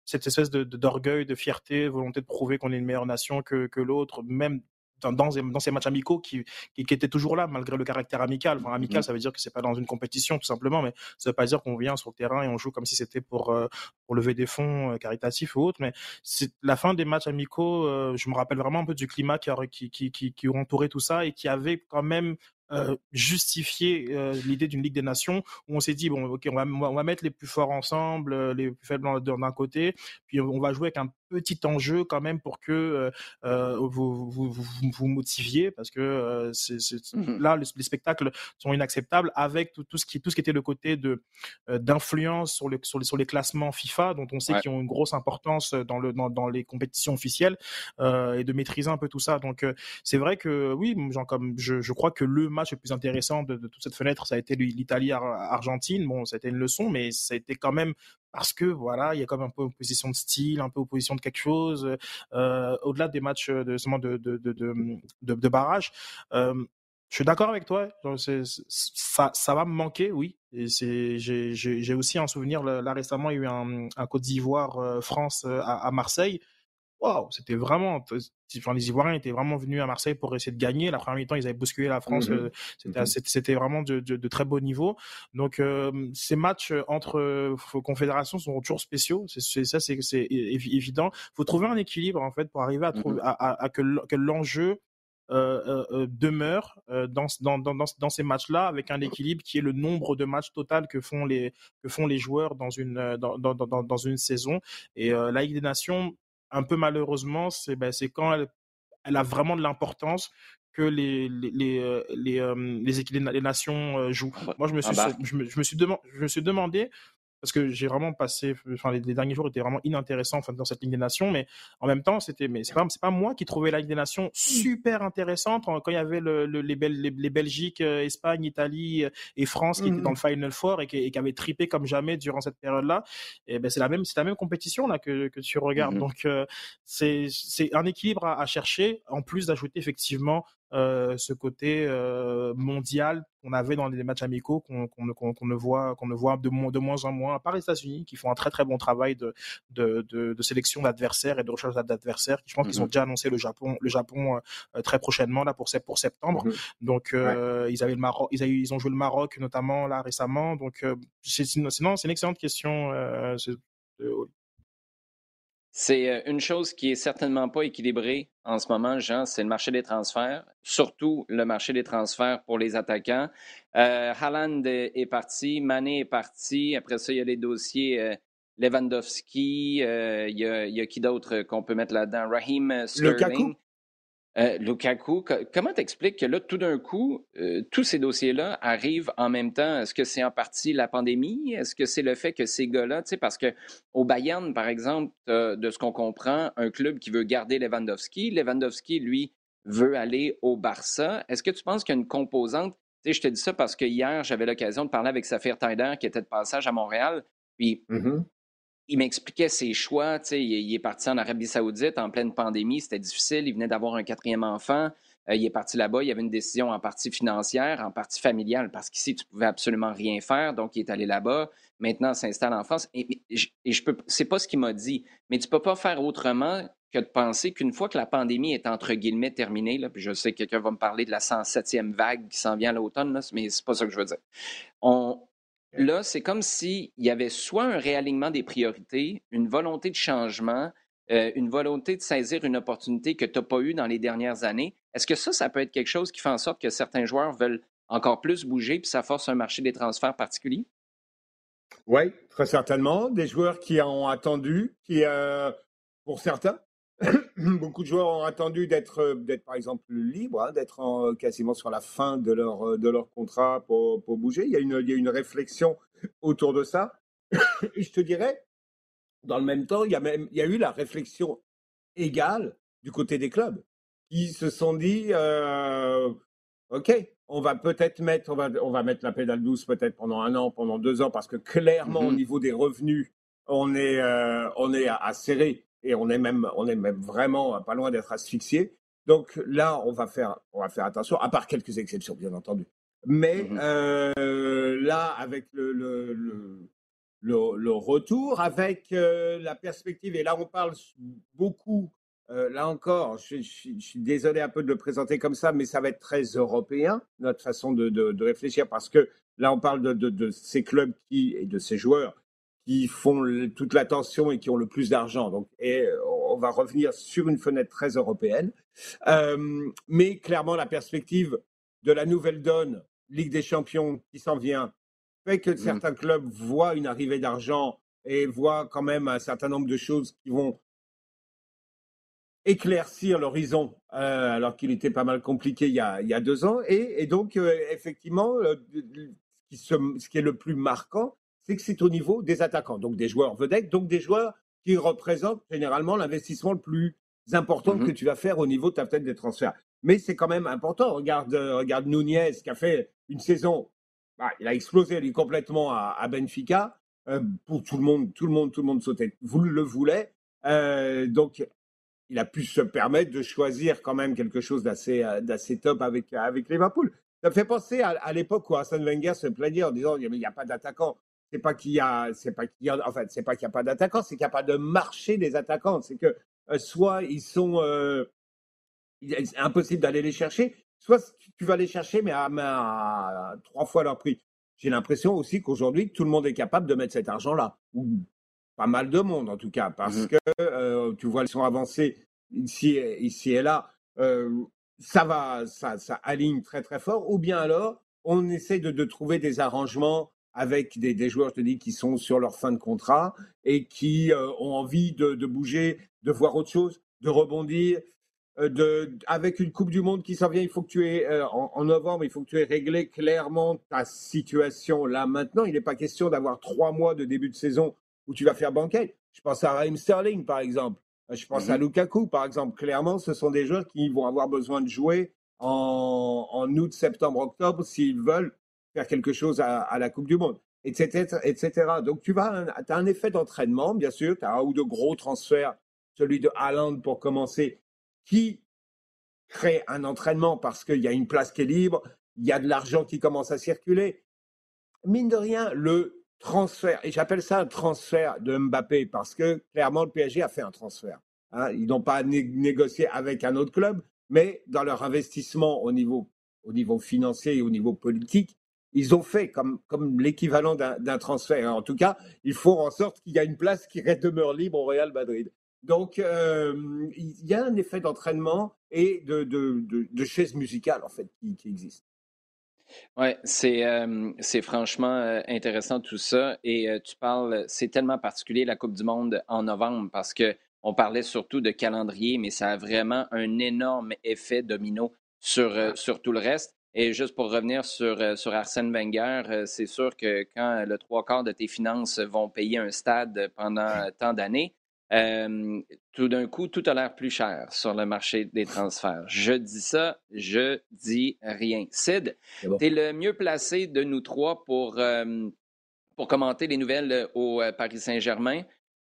cette espèce de, d'orgueil, de fierté, volonté de prouver qu'on est une meilleure nation que, que l'autre, même dans, dans, ces matchs amicaux qui, qui, étaient toujours là malgré le caractère amical. Enfin, amical, mmh. ça veut dire que c'est pas dans une compétition tout simplement, mais ça veut pas dire qu'on vient sur le terrain et on joue comme si c'était pour euh, pour lever des fonds euh, caritatifs ou autre. Mais c'est la fin des matchs amicaux. Euh, je me rappelle vraiment un peu du climat qui, qui, qui, qui entourait tout ça et qui avait quand même euh, justifier euh, l'idée d'une Ligue des Nations où on s'est dit bon ok on va, on va mettre les plus forts ensemble, euh, les plus faibles d'un côté, puis on va jouer avec un petit enjeu quand même pour que vous, vous, vous, vous, motiviez parce que c'est, mmh là les, spectacles sont inacceptables avec tout, tout, ce qui tout ce qui était le côté de d'influence sur, le, sur, les, sur les classements FIFA dont on sait qu'ils ont une grosse importance dans le dans, dans les compétitions officielles et de maîtriser un peu tout ça. Donc c'est vrai que oui genre comme je, je crois que le match le plus intéressant de, toute cette fenêtre, ça a été l'Italie-Argentine. Bon, été une leçon, mais ça a été quand même parce que voilà, il y a comme un peu opposition de style, un peu opposition de quelque chose, euh, au-delà des matchs de de de, de, barrage. Euh, je suis d'accord avec toi. Ça, va me manquer, oui. J'ai aussi un souvenir. Là récemment, il y a eu un, Côte d'Ivoire euh, France à Marseille waouh, c'était vraiment. Enfin, les Ivoiriens étaient vraiment venus à Marseille pour essayer de gagner. La première mi-temps, ils avaient bousculé la France. Mmh mmh c'était vraiment de, de, de, très beau niveau. Donc, ces matchs entre confédérations sont toujours spéciaux. C'est ça, c'est évident. Il faut trouver un équilibre en fait pour arriver à, mmh trouver, à, à, que l'enjeu euh, euh, demeure dans, dans, dans, dans, ces matchs-là avec un équilibre qui est le nombre de matchs total que font les, que font les joueurs dans une, dans, dans, dans, dans une saison. Et la Ligue des Nations un peu malheureusement, c'est ben, quand elle, elle, a vraiment de l'importance que les les les les, euh, les, nations jouent. Ah bah, Moi, je me ah suis bah. je, me, je me suis demandé je me suis demandé parce que j'ai vraiment passé, enfin les, derniers jours étaient vraiment inintéressants enfin, dans cette Ligue des Nations, mais en même temps c'était, mais c'est pas c'est pas moi qui trouvais la Ligue des Nations mmh. super intéressante quand il y avait le, le, les, les, les, Belgique, euh, Espagne, Italie euh, et France qui étaient dans le mmh. Final Four et qui, et qui avaient trippé comme jamais durant cette période-là. Et ben c'est la même c'est la même compétition là que, que tu regardes, mmh donc euh, c'est c'est un équilibre à, à chercher en plus d'ajouter effectivement ce côté euh, mondial qu'on avait dans les matchs amicaux qu'on ne voit qu'on ne voit de, de, moins en moins par les États-Unis qui font un très très bon travail de de, de, de sélection d'adversaires et de recherche d'adversaires je pense qu'ils ont mmh déjà annoncé le Japon le Japon euh, très prochainement là pour pour septembre. Mmh donc ils avaient le Maroc ils, ils ont joué le Maroc notamment là récemment. Donc sinon c'est une excellente question C'est euh, une chose qui est certainement pas équilibrée en ce moment, Jean, c'est le marché des transferts, surtout le marché des transferts pour les attaquants. Euh, Haaland est parti, Mané est parti. Après ça, il y a les dossiers euh, Lewandowski. Euh, il, y a, qui d'autre qu'on peut mettre là-dedans? Raheem Sterling. Euh, Lukaku, comment t'expliques que là, tout d'un coup, euh, tous ces dossiers-là arrivent en même temps? Est-ce que c'est en partie la pandémie? Est-ce que c'est le fait que ces gars-là, tu sais, parce que au Bayern, par exemple, de ce qu'on comprend, un club qui veut garder Lewandowski, Lewandowski, lui, veut aller au Barça. Est-ce que tu penses qu'il y a une composante? Tu sais, je te dis ça parce que hier, j'avais l'occasion de parler avec Safir Taider, qui était de passage à Montréal. Puis, mm-hmm il m'expliquait ses choix. Il, il est parti en Arabie Saoudite en pleine pandémie. C'était difficile. Il venait d'avoir un quatrième enfant. Euh, il est parti là-bas. Il y avait une décision en partie financière, en partie familiale, parce qu'ici, tu pouvais absolument rien faire. Donc, il est allé là-bas. Maintenant, s'installe en France. Et, et je peux, c'est pas ce qu'il m'a dit. Mais tu peux pas faire autrement que de penser qu'une fois que la pandémie est entre guillemets terminée, là, puis je sais que quelqu'un va me parler de la 107e vague qui s'en vient à l'automne, mais c'est pas ça que je veux dire. On, Là, c'est comme s'il y avait soit un réalignement des priorités, une volonté de changement, euh, une volonté de saisir une opportunité que tu n'as pas eue dans les dernières années. Est-ce que ça, ça peut être quelque chose qui fait en sorte que certains joueurs veulent encore plus bouger, puis ça force un marché des transferts particulier? Oui, très certainement. Des joueurs qui ont attendu, qui, euh, pour certains, beaucoup de joueurs ont attendu d'être, euh, d'être par exemple libres, hein, d'être euh, quasiment sur la fin de leur, euh, de leur contrat pour, pour bouger. Il y, a une, il y a une réflexion autour de ça. Et je te dirais, dans le même temps, il y a, même, il y a eu la réflexion égale du côté des clubs qui se sont dit, OK, on va peut-être mettre, on va, on va mettre la pédale douce peut-être pendant un an, pendant deux ans, parce que clairement, au mm-hmm. niveau des revenus, on est, on est à serrer et on est même, on est même vraiment pas loin d'être asphyxié. Donc là, on va faire, on va faire attention, à part quelques exceptions, bien entendu. Mais mmh euh, là, avec le, le, le, le, retour, avec euh, la perspective, et là, on parle beaucoup. Euh, là encore, je, suis désolé un peu de le présenter comme ça, mais ça va être très européen notre façon de, de, de réfléchir parce que là, on parle de, de, ces clubs qui et de ces joueurs qui font toute l'attention et qui ont le plus d'argent. Donc, et euh, on va revenir sur une fenêtre très européenne. Euh, mais clairement, la perspective de la nouvelle donne, Ligue des Champions qui s'en vient, fait que mmh. certains clubs voient une arrivée d'argent et voient quand même un certain nombre de choses qui vont éclaircir l'horizon, euh, alors qu'il était pas mal compliqué il y a, il y a deux ans. Et, et donc, effectivement, ce, qui ce qui est le plus marquant, c'est que c'est au niveau des attaquants, donc des joueurs vedettes, donc des joueurs qui représentent généralement l'investissement le plus important mmh que tu vas faire au niveau de ta tête des transferts. Mais c'est quand même important. Regarde, euh, regarde Nunez qui a fait une saison, bah, il a explosé lui, complètement à, Benfica. Euh, pour tout le monde, tout le monde, tout le monde sautait. Vous le voulez. Euh, donc, il a pu se permettre de choisir quand même quelque chose d'assez, d'assez top avec, avec Liverpool. Ça me fait penser à, l'époque où Arsène Wenger se plaignait en disant il n'y a pas d'attaquant c'est pas qu'il y a, c'est pas qu'il y a, en fait, c'est pas qu'il n'y a pas d'attaquants, c'est qu'il n'y a pas de marché des attaquants. C'est que euh, soit ils sont, euh, c'est impossible d'aller les chercher, soit tu vas les chercher mais à, trois fois leur prix. J'ai l'impression aussi qu'aujourd'hui tout le monde est capable de mettre cet argent-là, ou pas mal de monde en tout cas, parce mmh que euh, tu vois ils sont avancés ici, ici et là. ça va, ça, ça aligne très très fort. Ou bien alors on essaie de, de trouver des arrangements avec des, joueurs, je te dis, qui sont sur leur fin de contrat et qui euh, ont envie de, bouger, de voir autre chose, de rebondir. Euh, de, avec une Coupe du Monde qui s'en vient, il faut que tu aies, euh, en, novembre, il faut que tu aies réglé clairement ta situation là maintenant. Il n'est pas question d'avoir trois mois de début de saison où tu vas faire banquette. Je pense à Raheem Sterling, par exemple. Je pense à mm-hmm. Lukaku, par exemple. Clairement, ce sont des joueurs qui vont avoir besoin de jouer en, en août, septembre, octobre s'ils veulent faire quelque chose à, la Coupe du Monde, etc. etc. Donc tu as un effet d'entraînement, bien sûr, tu as un ou deux gros transferts, celui de Haaland pour commencer, qui crée un entraînement parce qu'il y a une place qui est libre, il y a de l'argent qui commence à circuler. Mine de rien, le transfert, et j'appelle ça un transfert de Mbappé parce que clairement le PSG a fait un transfert. Hein. ils n'ont pas négocié avec un autre club, mais dans leur investissement au niveau, au niveau financier et au niveau politique, ils ont fait comme, comme l'équivalent d'un transfert. En tout cas, il faut en sorte qu'il y a une place qui demeure libre au Real Madrid. Donc, il y a un effet d'entraînement et de, de, de, chaise musicale, en fait, qui, qui existe. Oui, c'est c'est franchement intéressant tout ça. Et tu parles, c'est tellement particulier la Coupe du Monde en novembre parce que on parlait surtout de calendrier, mais ça a vraiment un énorme effet domino sur, sur tout le reste. Et juste pour revenir sur, sur Arsène Wenger, c'est sûr que quand le trois quarts de tes finances vont payer un stade pendant tant d'années, tout d'un coup, tout a l'air plus cher sur le marché des transferts. Je dis ça, je dis rien. Sid, tu es le mieux placé de nous trois pour, pour commenter les nouvelles au euh, Paris Saint-Germain.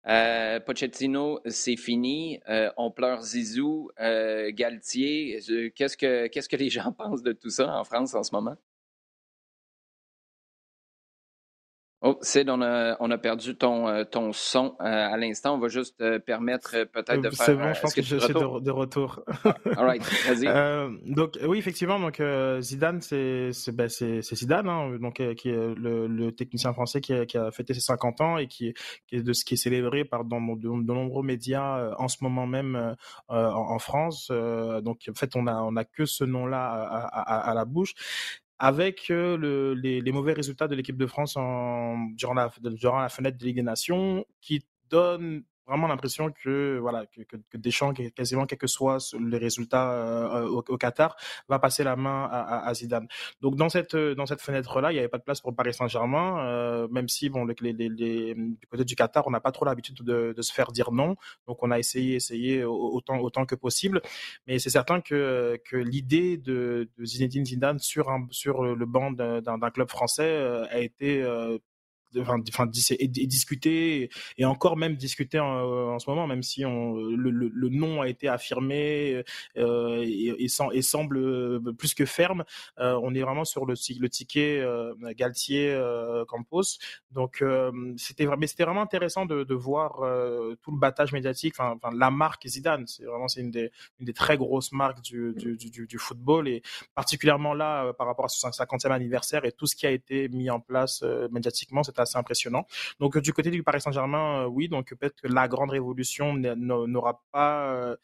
Euh, Pochettino, c'est fini. Euh, on pleure Zizou, Galtier. Qu'est-ce que, qu'est-ce que les gens pensent de tout ça en France en ce moment? Oh, Sid, on a, on a perdu ton, euh, ton son euh, à l'instant. On va juste euh, permettre peut-être de faire. C'est bon, je pense que, je suis de, de, retour? All right, vas-y. donc oui, effectivement, donc Zidane, c'est ben, Zidane, hein, donc qui est le, le, technicien français qui a, qui a, fêté ses 50 ans et qui, qui est de ce qui est célébré par dans de, de nombreux médias en ce moment même en, en, France. donc en fait, on a on a que ce nom-là à, à, à, la bouche avec euh, le, les, les, mauvais résultats de l'équipe de France en, durant, la, durant la fenêtre de Ligue des Nations, qui donne vraiment l'impression que voilà que, que, que, Deschamps, quasiment quel que soit le résultat euh, au, au, Qatar, va passer la main à, à, Zidane. Donc dans cette dans cette fenêtre là, il n'y avait pas de place pour Paris Saint-Germain, euh, même si bon les, les, les, du côté du Qatar, on n'a pas trop l'habitude de, de, se faire dire non. Donc on a essayé essayé autant autant que possible, mais c'est certain que que l'idée de, de Zinedine Zidane sur un sur le banc d'un club français euh, a été euh, enfin, et, discuter et encore même discuter en, ce moment, même si le, nom a été affirmé euh, et, semble euh, plus que ferme. Euh, on est vraiment sur le, ticket euh, Galtier euh, Campos. Donc c'était mais c'était vraiment intéressant de, voir tout le battage médiatique. Enfin, la marque Zidane, c'est vraiment c'est une des, très grosses marques du, football et particulièrement là par rapport à son 50e anniversaire et tout ce qui a été mis en place médiatiquement, assez impressionnant. Donc du côté du Paris Saint-Germain, euh, oui, donc peut-être que la grande révolution n'aura pas euh,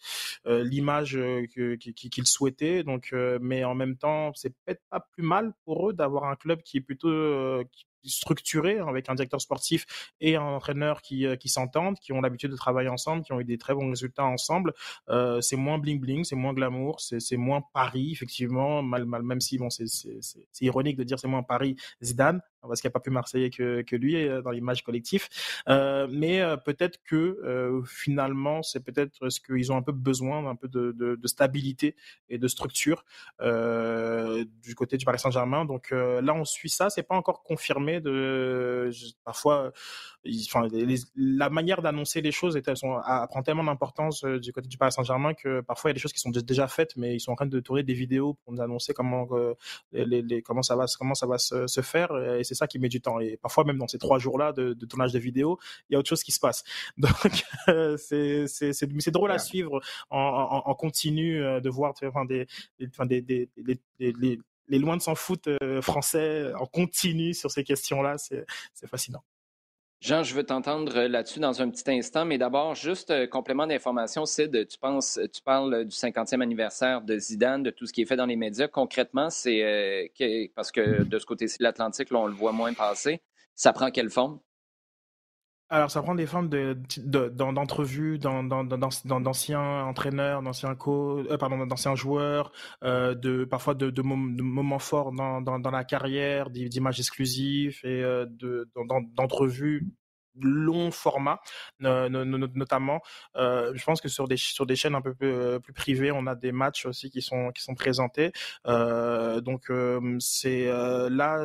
euh, l'image qu'il souhaitait. Donc, mais en même temps, c'est peut-être pas plus mal pour eux d'avoir un club qui est plutôt structuré avec un directeur sportif et un entraîneur qui, euh, qui s'entendent, qui ont l'habitude de travailler ensemble, qui ont eu des très bons résultats ensemble. Euh, c'est moins bling bling, c'est moins glamour, c'est moins Paris effectivement, mal, mal, même si bon c'est ironique de dire c'est moins Paris Zidane parce qu'il n'y a pas plus Marseillais que, que lui euh, dans l'image collective. Mais peut-être que finalement c'est peut-être ce qu'ils ont un peu besoin d'un peu de, de, de, stabilité et de structure du côté du Paris Saint-Germain. Donc là on suit ça, c'est pas encore confirmé de parfois enfin, la manière d'annoncer les choses est, elles sont, prend tellement d'importance euh, du côté du Paris Saint-Germain que parfois il y a des choses qui sont déjà faites, mais ils sont en train de tourner des vidéos pour nous annoncer comment, euh, les, les, comment ça va, comment ça va se, se faire. Et c'est ça qui met du temps. Et parfois même dans ces trois jours-là de, de, tournage de vidéos, il y a autre chose qui se passe. Donc euh, c'est c'est drôle à suivre en, en, en continu de voir enfin, des, enfin, des, des, des, des les loin de s'en foutre français en continu sur ces questions-là, c'est fascinant. Jean, je veux t'entendre là-dessus dans un petit instant, mais d'abord, juste euh, complément d'information, Sid, tu penses, tu parles du 50e anniversaire de Zidane, de tout ce qui est fait dans les médias. Concrètement, c'est euh, parce que de ce côté-ci de l'Atlantique, on le voit moins passer. Ça prend quelle forme? Alors, ça prend des formes d'entrevues de, de, d'anciens entraîneurs, d'anciens co, euh, pardon, d'anciens joueurs, euh, de parfois de, de, moments forts dans, la carrière, d'images exclusives et euh, de d'entrevues long format, notamment. Euh, je pense que sur des sur des chaînes un peu plus, euh, plus, privées, on a des matchs aussi qui sont qui sont présentés. Euh, donc c'est là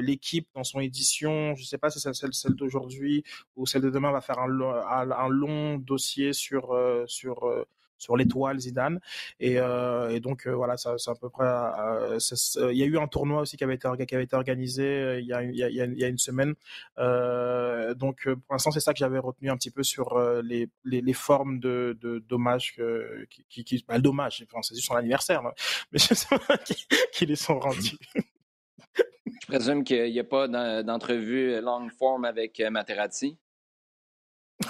l'équipe dans son édition, je sais pas si c'est celle, d'aujourd'hui ou celle de demain va faire un, un, un long dossier sur sur sur l'étoile Zidane. Et, euh, donc euh, voilà, c'est à peu près. Euh, il y a eu un tournoi aussi qui avait été, qui avait été organisé il y a, il y une semaine. donc pour l'instant, c'est ça que j'avais retenu un petit peu sur les, les, formes de, dommages qui, qui, qui bah, le dommage, c'est juste son anniversaire, hein. mais je sais pas qui, qui les sont rendus. Je présume qu'il n'y a pas d'entrevue long form avec Materazzi?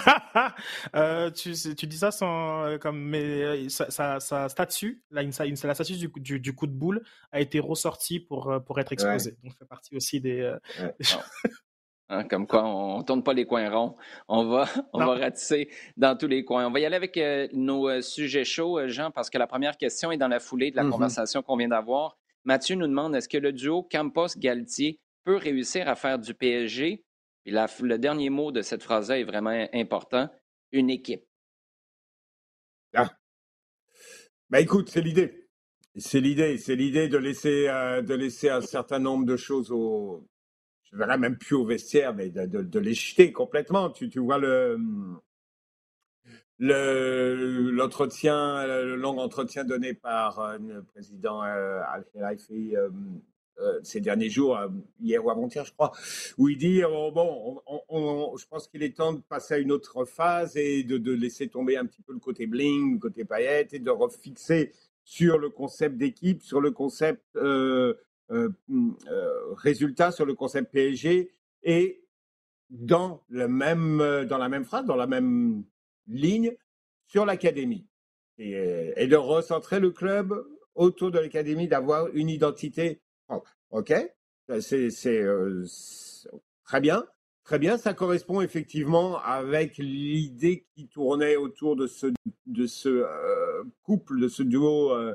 euh, tu, tu, dis ça sans euh, comme mais sa, sa, statue, la, la statue du, du, du, coup de boule a été ressortie pour pour être exposée. Donc ça fait partie aussi des. Hein, comme quoi, on ne tourne pas les coins ronds. On va, on va ratisser dans tous les coins. On va y aller avec nos sujets chauds, Jean, parce que la première question est dans la foulée de la mm-hmm. conversation qu'on vient d'avoir. Mathieu nous demande est-ce que le duo Campos-Galtier peut réussir à faire du PSG puis le dernier mot de cette phrase-là est vraiment important. Une équipe. Ben écoute, c'est l'idée. C'est l'idée. C'est l'idée de laisser, euh, de laisser un certain nombre de choses au. Je verrais même plus au vestiaire, mais de, les jeter complètement. Tu, vois le. L'entretien, le, long entretien donné par euh, le président euh, Al-Khelaïfi euh, ces derniers jours, euh, hier ou avant-hier, je crois, où il dit oh, bon, je pense qu'il est temps de passer à une autre phase et de, laisser tomber un petit peu le côté bling, le côté paillette et de refixer sur le concept d'équipe, sur le concept euh, résultat, sur le concept PSG et dans, le même, dans la même phrase, dans la même ligne, sur l'académie. et de recentrer le club autour de l'académie, d'avoir une identité OK, c'est euh, très bien. Très bien, ça correspond effectivement avec l'idée qui tournait autour de ce, de ce euh, couple, de ce duo euh,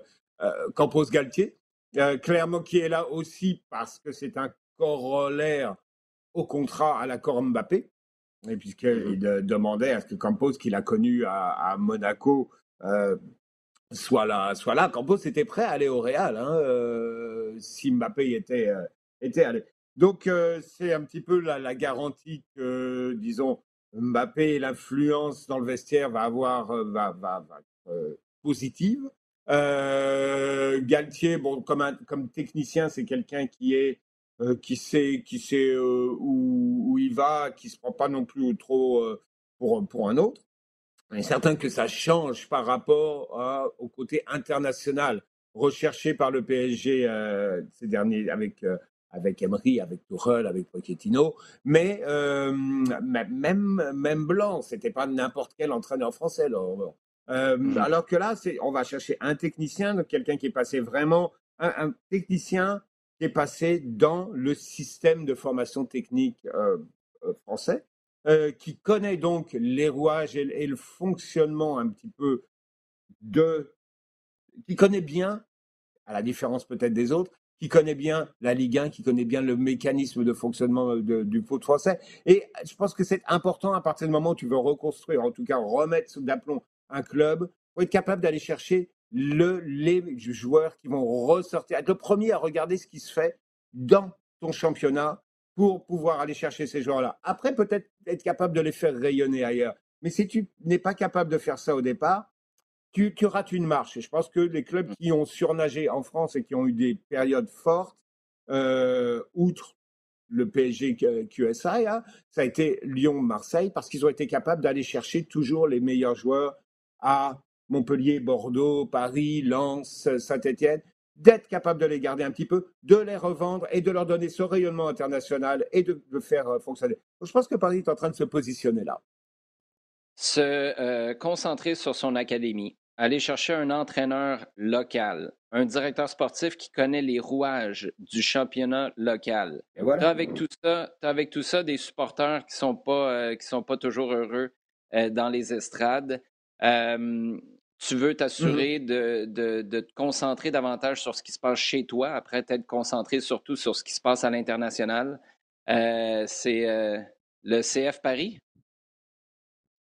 Campos-Galtier. clairement, qui est là aussi parce que c'est un corollaire au contrat à l'accord Mbappé, et puisqu'il mmh demandait à ce que Campos, qu'il a connu à, à Monaco, soit là, soit là. Campos était prêt à aller au Real hein, euh, si Mbappé était, euh, était allé. Donc euh, c'est un petit peu la, garantie que, disons, Mbappé et l'influence dans le vestiaire va avoir va, va, être positive. Galtier, bon, comme, comme technicien, c'est quelqu'un qui est qui sait qui sait où, où, il va, qui se prend pas non plus trop pour pour un autre. Il est certain que ça change par rapport au côté international recherché par le PSG euh, ces derniers avec euh, avec Emery, avec Tuchel, avec Pochettino, mais euh, même même Blanc, c'était pas n'importe quel entraîneur français. Mmh. Alors que là, c'est on va chercher un technicien, quelqu'un qui est passé vraiment un, technicien qui est passé dans le système de formation technique français euh, qui connaît donc les rouages et, le fonctionnement un petit peu de, qui connaît bien, à la différence peut-être des autres, qui connaît bien la Ligue 1, qui connaît bien le mécanisme de fonctionnement du foot français. Et je pense que c'est important à partir du moment où tu veux reconstruire, en tout cas remettre sous d'aplomb un club, pour être capable d'aller chercher le, les joueurs qui vont ressortir, être le premier à regarder ce qui se fait dans ton championnat pour pouvoir aller chercher ces joueurs-là. Après, peut-être être capable de les faire rayonner ailleurs. Mais si tu n'es pas capable de faire ça au départ, tu, tu, rates une marche. Et je pense que les clubs qui ont surnagé en France et qui ont eu des périodes fortes, euh, outre le PSG QSI, hein, ça a été Lyon-Marseille, parce qu'ils ont été capables d'aller chercher toujours les meilleurs joueurs à Montpellier, Bordeaux, Paris, Lens, Saint-Étienne d'être capable de les garder un petit peu, de les revendre et de leur donner ce rayonnement international et de le faire euh, fonctionner. je pense que Paris est en train de se positionner là. Se euh, concentrer sur son académie, aller chercher un entraîneur local, un directeur sportif qui connaît les rouages du championnat local. Voilà. avec tout ça, as avec tout ça des supporters qui sont pas euh, qui sont pas toujours heureux dans les estrades tu veux mmh t'assurer de, de, te concentrer davantage sur ce qui se passe chez toi, après t'être concentré surtout sur ce qui se passe à l'international. Euh, c'est euh, le CF Paris?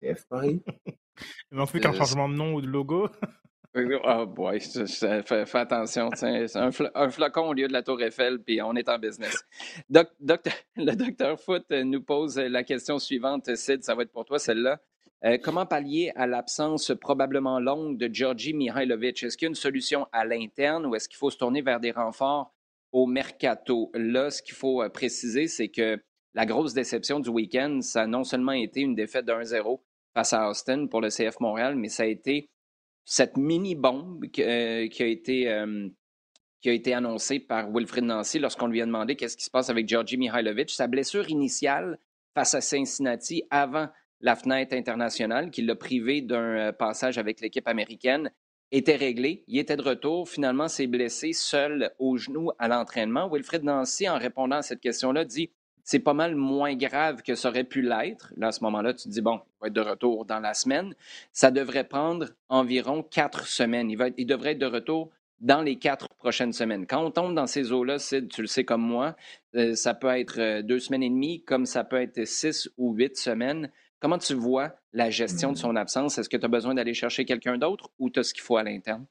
CF Paris. Il manque plus qu'un changement de nom ou de logo. Ah, boy, fais, attention. C'est un, un, flacon au lieu de la Tour Eiffel, puis on est en business. le docteur Foot nous pose la question suivante. Sid, ça va être pour toi, celle-là. Euh, comment pallier à l'absence probablement longue de Georgi Mihailovic? Est-ce qu'il y a une solution à l'interne ou est-ce qu'il faut se tourner vers des renforts au mercato? Là, ce qu'il faut euh, préciser, c'est que la grosse déception du week-end, ça a non seulement été une défaite de 1-0 face à Austin pour le CF Montréal, mais ça a été cette mini-bombe qui, euh, a été, qui a été annoncée par Wilfrid Nancy lorsqu'on lui a demandé qu'est-ce qui se passe avec Georgi Mihailovic. Sa blessure initiale face à Cincinnati avant la fenêtre internationale qui l'a privé d'un passage avec l'équipe américaine était réglé. Il était de retour. Finalement, s'est blessé seul au genou à l'entraînement. Wilfred Nancy, en répondant à cette question-là, dit c'est pas mal moins grave que ça aurait pu l'être. Là, à ce moment-là, tu te dis, bon, il va être de retour dans la semaine. Ça devrait prendre environ quatre semaines. Il, va il devrait être de retour dans les quatre prochaines semaines. Quand on tombe dans ces eaux-là, Sid, tu le sais comme moi, euh, ça peut être euh, deux semaines et demie, comme ça peut être six ou huit semaines. Comment tu vois la gestion de mmh. son absence? Est-ce que tu as besoin d'aller chercher quelqu'un d'autre ou tu as ce qu'il faut à l'interne?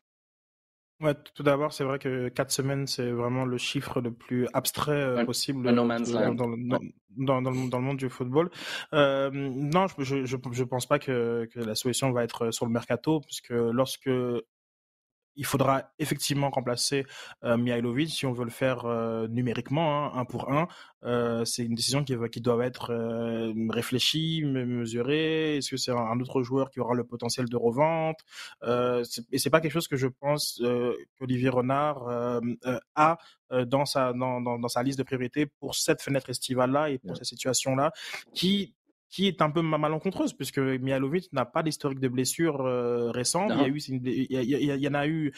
Ouais, tout d'abord, c'est vrai que quatre semaines, c'est vraiment le chiffre le plus abstrait euh, possible dans, dans, le, monde du football. Euh, non, je, je, pense pas que, que, la solution va être sur le mercato, puisque lorsque il faudra effectivement remplacer euh, Mihailovic si on veut le faire euh, numériquement, hein, un pour un. Euh, c'est une décision qui, qui doit être euh, réfléchie, mesurée. Est-ce que c'est un autre joueur qui aura le potentiel de revente? Et c'est pas quelque chose que je pense qu'Olivier Renard a dans sa dans, dans, dans, sa liste de priorités pour cette fenêtre estivale là et pour cette situation là, qui qui est un peu malencontreuse puisque Mihalovic n'a pas d'historique de blessure euh, récente. Il y, a eu, il, y, en a eu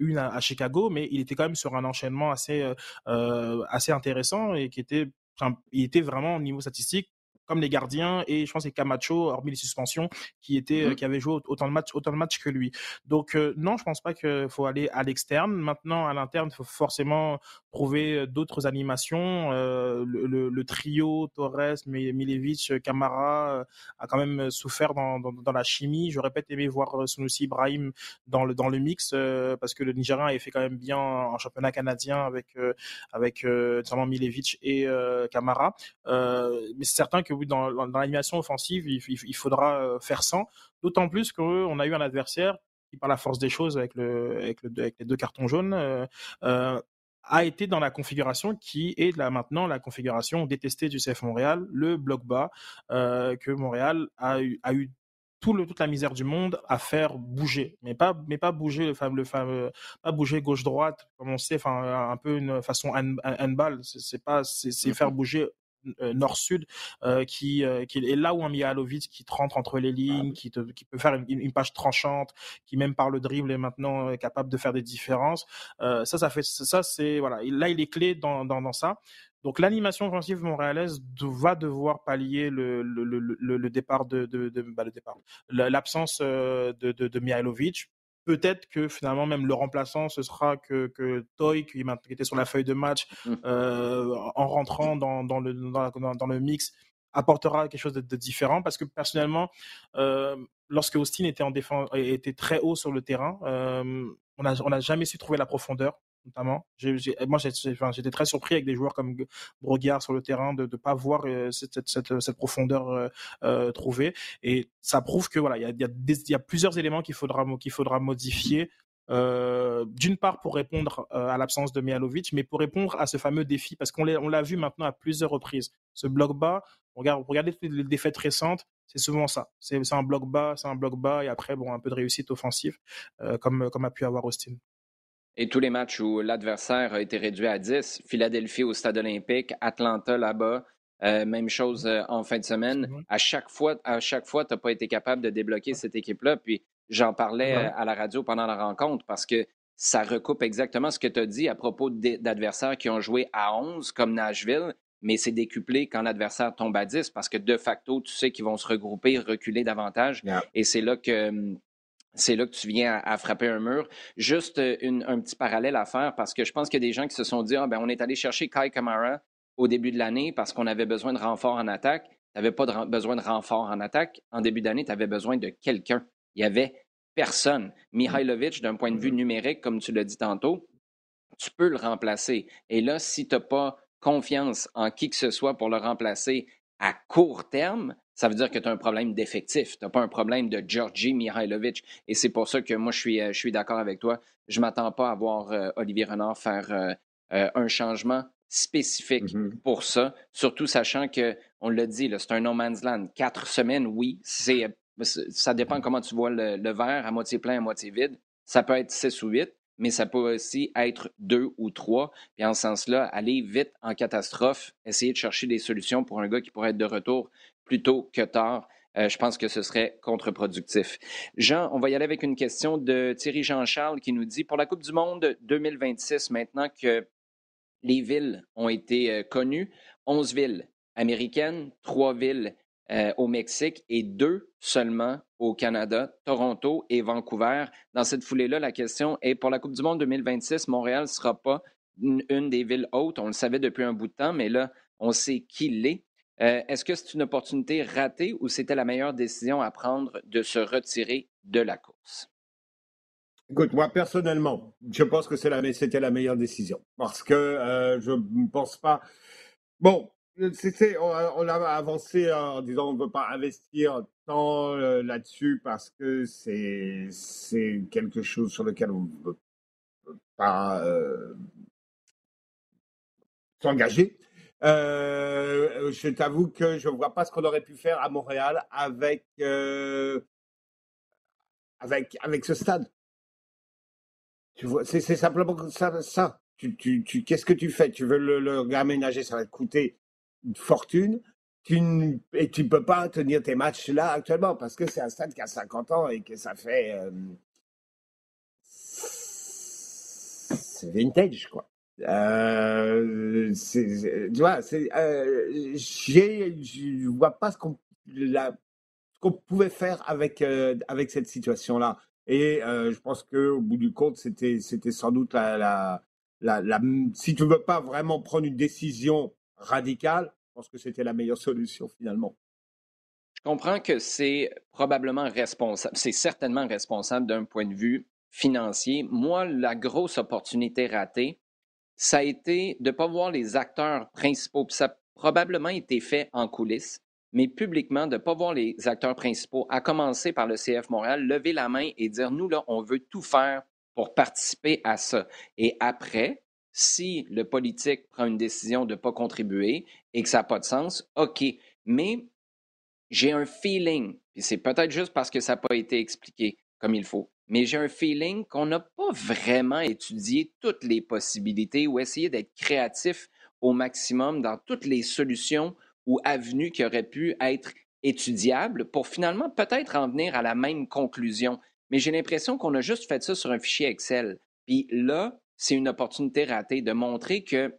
une à, Chicago, mais il était quand même sur un enchaînement assez, euh, euh assez intéressant et qui était, il était vraiment au niveau statistique comme les gardiens et je pense que Camacho, hormis les suspensions, qui était, mmh. qui avait joué autant de matchs, autant de matchs que lui. Donc euh, non, je pense pas qu'il faut aller à l'externe. Maintenant, à l'interne, il faut forcément trouver d'autres animations. Euh, le, le, trio Torres, Milevic, Camara euh, a quand même souffert dans, dans, dans la chimie. J'aurais peut-être aimé voir Sunusi Ibrahim dans le dans le mix parce que le Nigérian avait fait quand même bien en championnat canadien avec avec notamment Milevic et Camara. mais c'est certain que dans, l'animation offensive, il, faudra euh, faire sans. D'autant plus qu'on a eu un adversaire qui, par la force des choses, avec, le, avec, les deux cartons jaunes, euh, euh, a été dans la configuration qui est là maintenant la configuration détestée du CF Montréal, le bloc bas, que Montréal a eu, a eu tout le, toute la misère du monde à faire bouger, mais pas, mais pas bouger le fameux, fameux pas bouger gauche droite comme on sait, enfin un peu une façon handball. C'est pas, c'est faire bouger nord-sud euh, qui, euh, qui est là où un Mihalovic qui te rentre entre les lignes, qui, te, qui peut faire une, une, page tranchante, qui même par le dribble est maintenant capable de faire des différences. ça, ça fait ça, c'est voilà. Là, il est clé dans, dans, dans ça. Donc l'animation offensive montréalaise va devoir pallier le, le, le, le départ de, de, de bah, le départ, l'absence de, de, de Mihailovic peut-être que finalement même le remplaçant ce sera que, que Toy qui, était sur la feuille de match mmh. euh, en rentrant dans, dans, le, dans, dans, le mix apportera quelque chose de, différent parce que personnellement euh, lorsque Austin était en défense était très haut sur le terrain euh, on n'a on a jamais su trouver la profondeur notamment. moi, j'étais très surpris avec des joueurs comme Brogard sur le terrain de ne pas voir euh, cette, profondeur euh, euh, trouvée. Et ça prouve que voilà, il y a, plusieurs éléments qu'il faudra, modifier. D'une part pour répondre à l'absence de Mihalovic, mais pour répondre à ce fameux défi, parce qu'on l'a vu maintenant à plusieurs reprises. Ce bloc bas, regarde, regardez les défaites récentes, c'est souvent ça. C'est un bloc bas, c'est un bloc bas, et après, bon, un peu de réussite offensive, comme a pu avoir Austin et tous les matchs où l'adversaire a été réduit à 10, Philadelphie au stade olympique, Atlanta là-bas, euh, même chose euh, en fin de semaine. À chaque fois, à chaque fois, tu n'as pas été capable de débloquer cette équipe-là. Puis j'en parlais euh, à la radio pendant la rencontre parce que ça recoupe exactement ce que tu as dit à propos d'adversaires qui ont joué à 11 comme Nashville, mais c'est décuplé quand l'adversaire tombe à 10 parce que de facto, tu sais qu'ils vont se regrouper, reculer davantage. Et c'est là que hum, c'est là que tu viens à, frapper un mur. Juste euh, un petit parallèle à faire parce que je pense qu'il y a des gens qui se sont dit ah, ben, on est allé chercher Kai Kamara au début de l'année parce qu'on avait besoin de renfort en attaque. Tu n'avais pas besoin de renfort en attaque. En début d'année, tu avais besoin de quelqu'un. Il y avait personne. Mihailovic, d'un point de vue numérique, comme tu l'as dit tantôt, tu peux le remplacer. Et là, si tu n'as pas confiance en qui que ce soit pour le remplacer à court terme, ça veut dire que tu as un problème d'effectif. Tu n'as pas un problème de Georgi Mihailovic. Et c'est pour ça que moi, je suis, euh, je suis d'accord avec toi. Je ne m'attends pas à voir euh, Olivier Renard faire euh, un changement spécifique mm-hmm. pour ça, surtout sachant que, on l'a dit, c'est un no man's land. Quatre semaines, oui, c'est, ça dépend comment tu vois le, le verre, à moitié plein, à moitié vide. Ça peut être six ou huit, mais ça peut aussi être deux ou trois. Puis en ce sens-là, aller vite en catastrophe, essayer de chercher des solutions pour un gars qui pourrait être de retour plus tôt que tard. je pense que ce serait contre-productif. Jean, on va y aller avec une question de Thierry Jean-Charles qui nous dit, pour la Coupe du Monde 2026, maintenant que les villes ont été connues, 11 villes américaines, 3 villes au Mexique et 2 seulement au Canada, Toronto et Vancouver. Dans cette foulée-là, la question est pour la Coupe du Monde 2026, Montréal ne sera pas une, des villes hautes. On le savait depuis un bout de temps, mais là, on sait qui l'est. Euh, est-ce que c'est une opportunité ratée ou c'était la meilleure décision à prendre de se retirer de la course? Écoute, moi personnellement, je pense que c'était la, meilleure décision parce que euh, je ne pense pas. Bon, on, a avancé en disant on ne veut pas investir tant euh, là-dessus parce que c'est quelque chose sur lequel on ne veut pas s'engager. Euh, je t'avoue que je ne vois pas ce qu'on aurait pu faire à Montréal avec, euh, avec, avec ce stade. Tu vois, c'est, simplement ça. Tu, tu, tu, qu'est-ce que tu fais? Tu veux le, le ça va te coûter une fortune. Tu, et tu ne peux pas tenir tes matchs là actuellement parce que c'est un stade qui a 50 ans et que ça fait. Euh, c'est vintage, quoi. Euh, tu vois, euh, je vois pas ce qu'on qu'on pouvait faire avec, euh, avec cette situation-là. Et euh, je pense qu'au bout du compte, c'était, sans doute la, la, la, Si tu veux pas vraiment prendre une décision radicale, je pense que c'était la meilleure solution finalement. Je comprends que c'est probablement responsable, c'est certainement responsable d'un point de vue financier. Moi, la grosse opportunité ratée, ça a été de ne pas voir les acteurs principaux. Puis ça a probablement été fait en coulisses, mais publiquement, de ne pas voir les acteurs principaux, à commencer par le CF Montréal, lever la main et dire, nous, là, on veut tout faire pour participer à ça. Et après, si le politique prend une décision de ne pas contribuer et que ça n'a pas de sens, OK. Mais j'ai un feeling, et c'est peut-être juste parce que ça n'a pas été expliqué comme il faut, mais j'ai un feeling qu'on n'a pas vraiment étudié toutes les possibilités ou essayé d'être créatif au maximum dans toutes les solutions ou avenues qui auraient pu être étudiables pour finalement peut-être en venir à la même conclusion. Mais j'ai l'impression qu'on a juste fait ça sur un fichier Excel. Puis là, c'est une opportunité ratée de montrer que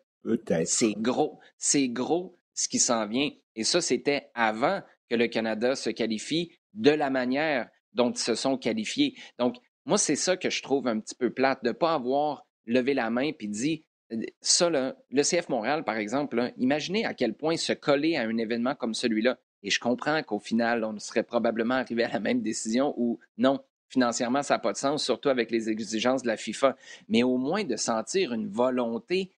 c'est gros, c'est gros ce qui s'en vient. Et ça, c'était avant que le Canada se qualifie de la manière dont ils se sont qualifiés. Donc, moi, c'est ça que je trouve un petit peu plate, de ne pas avoir levé la main puis dit ça, le CF Montréal, par exemple, imaginez à quel point se coller à un événement comme celui-là. Et je comprends qu'au final, on serait probablement arrivé à la même décision ou non, financièrement, ça n'a pas de sens, surtout avec les exigences de la FIFA. Mais au moins de sentir une volonté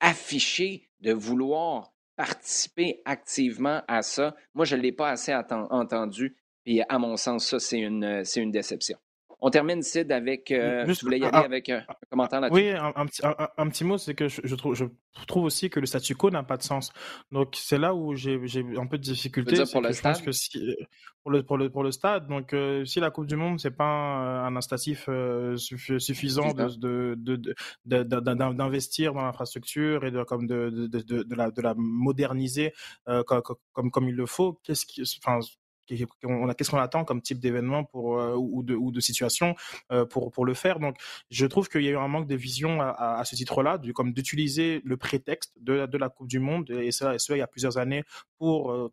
affichée de vouloir participer activement à ça. Moi, je ne l'ai pas assez entendu puis, à mon sens, ça, c'est une, euh, c'est une déception. On termine, Sid, avec. Euh, Juste, voulais y aller avec euh, un, commentaire là-dessus. Oui, un, petit, un, petit, mot, c'est que je, trouve, je trouve aussi que le statu quo n'a pas de sens. Donc, c'est là où j'ai un peu de difficulté. Pour le que si, pour, le, pour, le, pour le stade. Donc, si la Coupe du Monde, c'est pas un, instatif suffisant d'investir dans l'infrastructure et de, comme de, de, de, la, de la moderniser comme, comme, comme, il le faut, qu'est-ce qui. Enfin, qu'est-ce qu'on attend comme type d'événement euh, ou de situation euh, pour le faire donc je trouve qu'il y a eu un manque de vision à, ce titre-là comme d'utiliser le prétexte de, la Coupe du Monde et ça, il y a plusieurs années pour euh,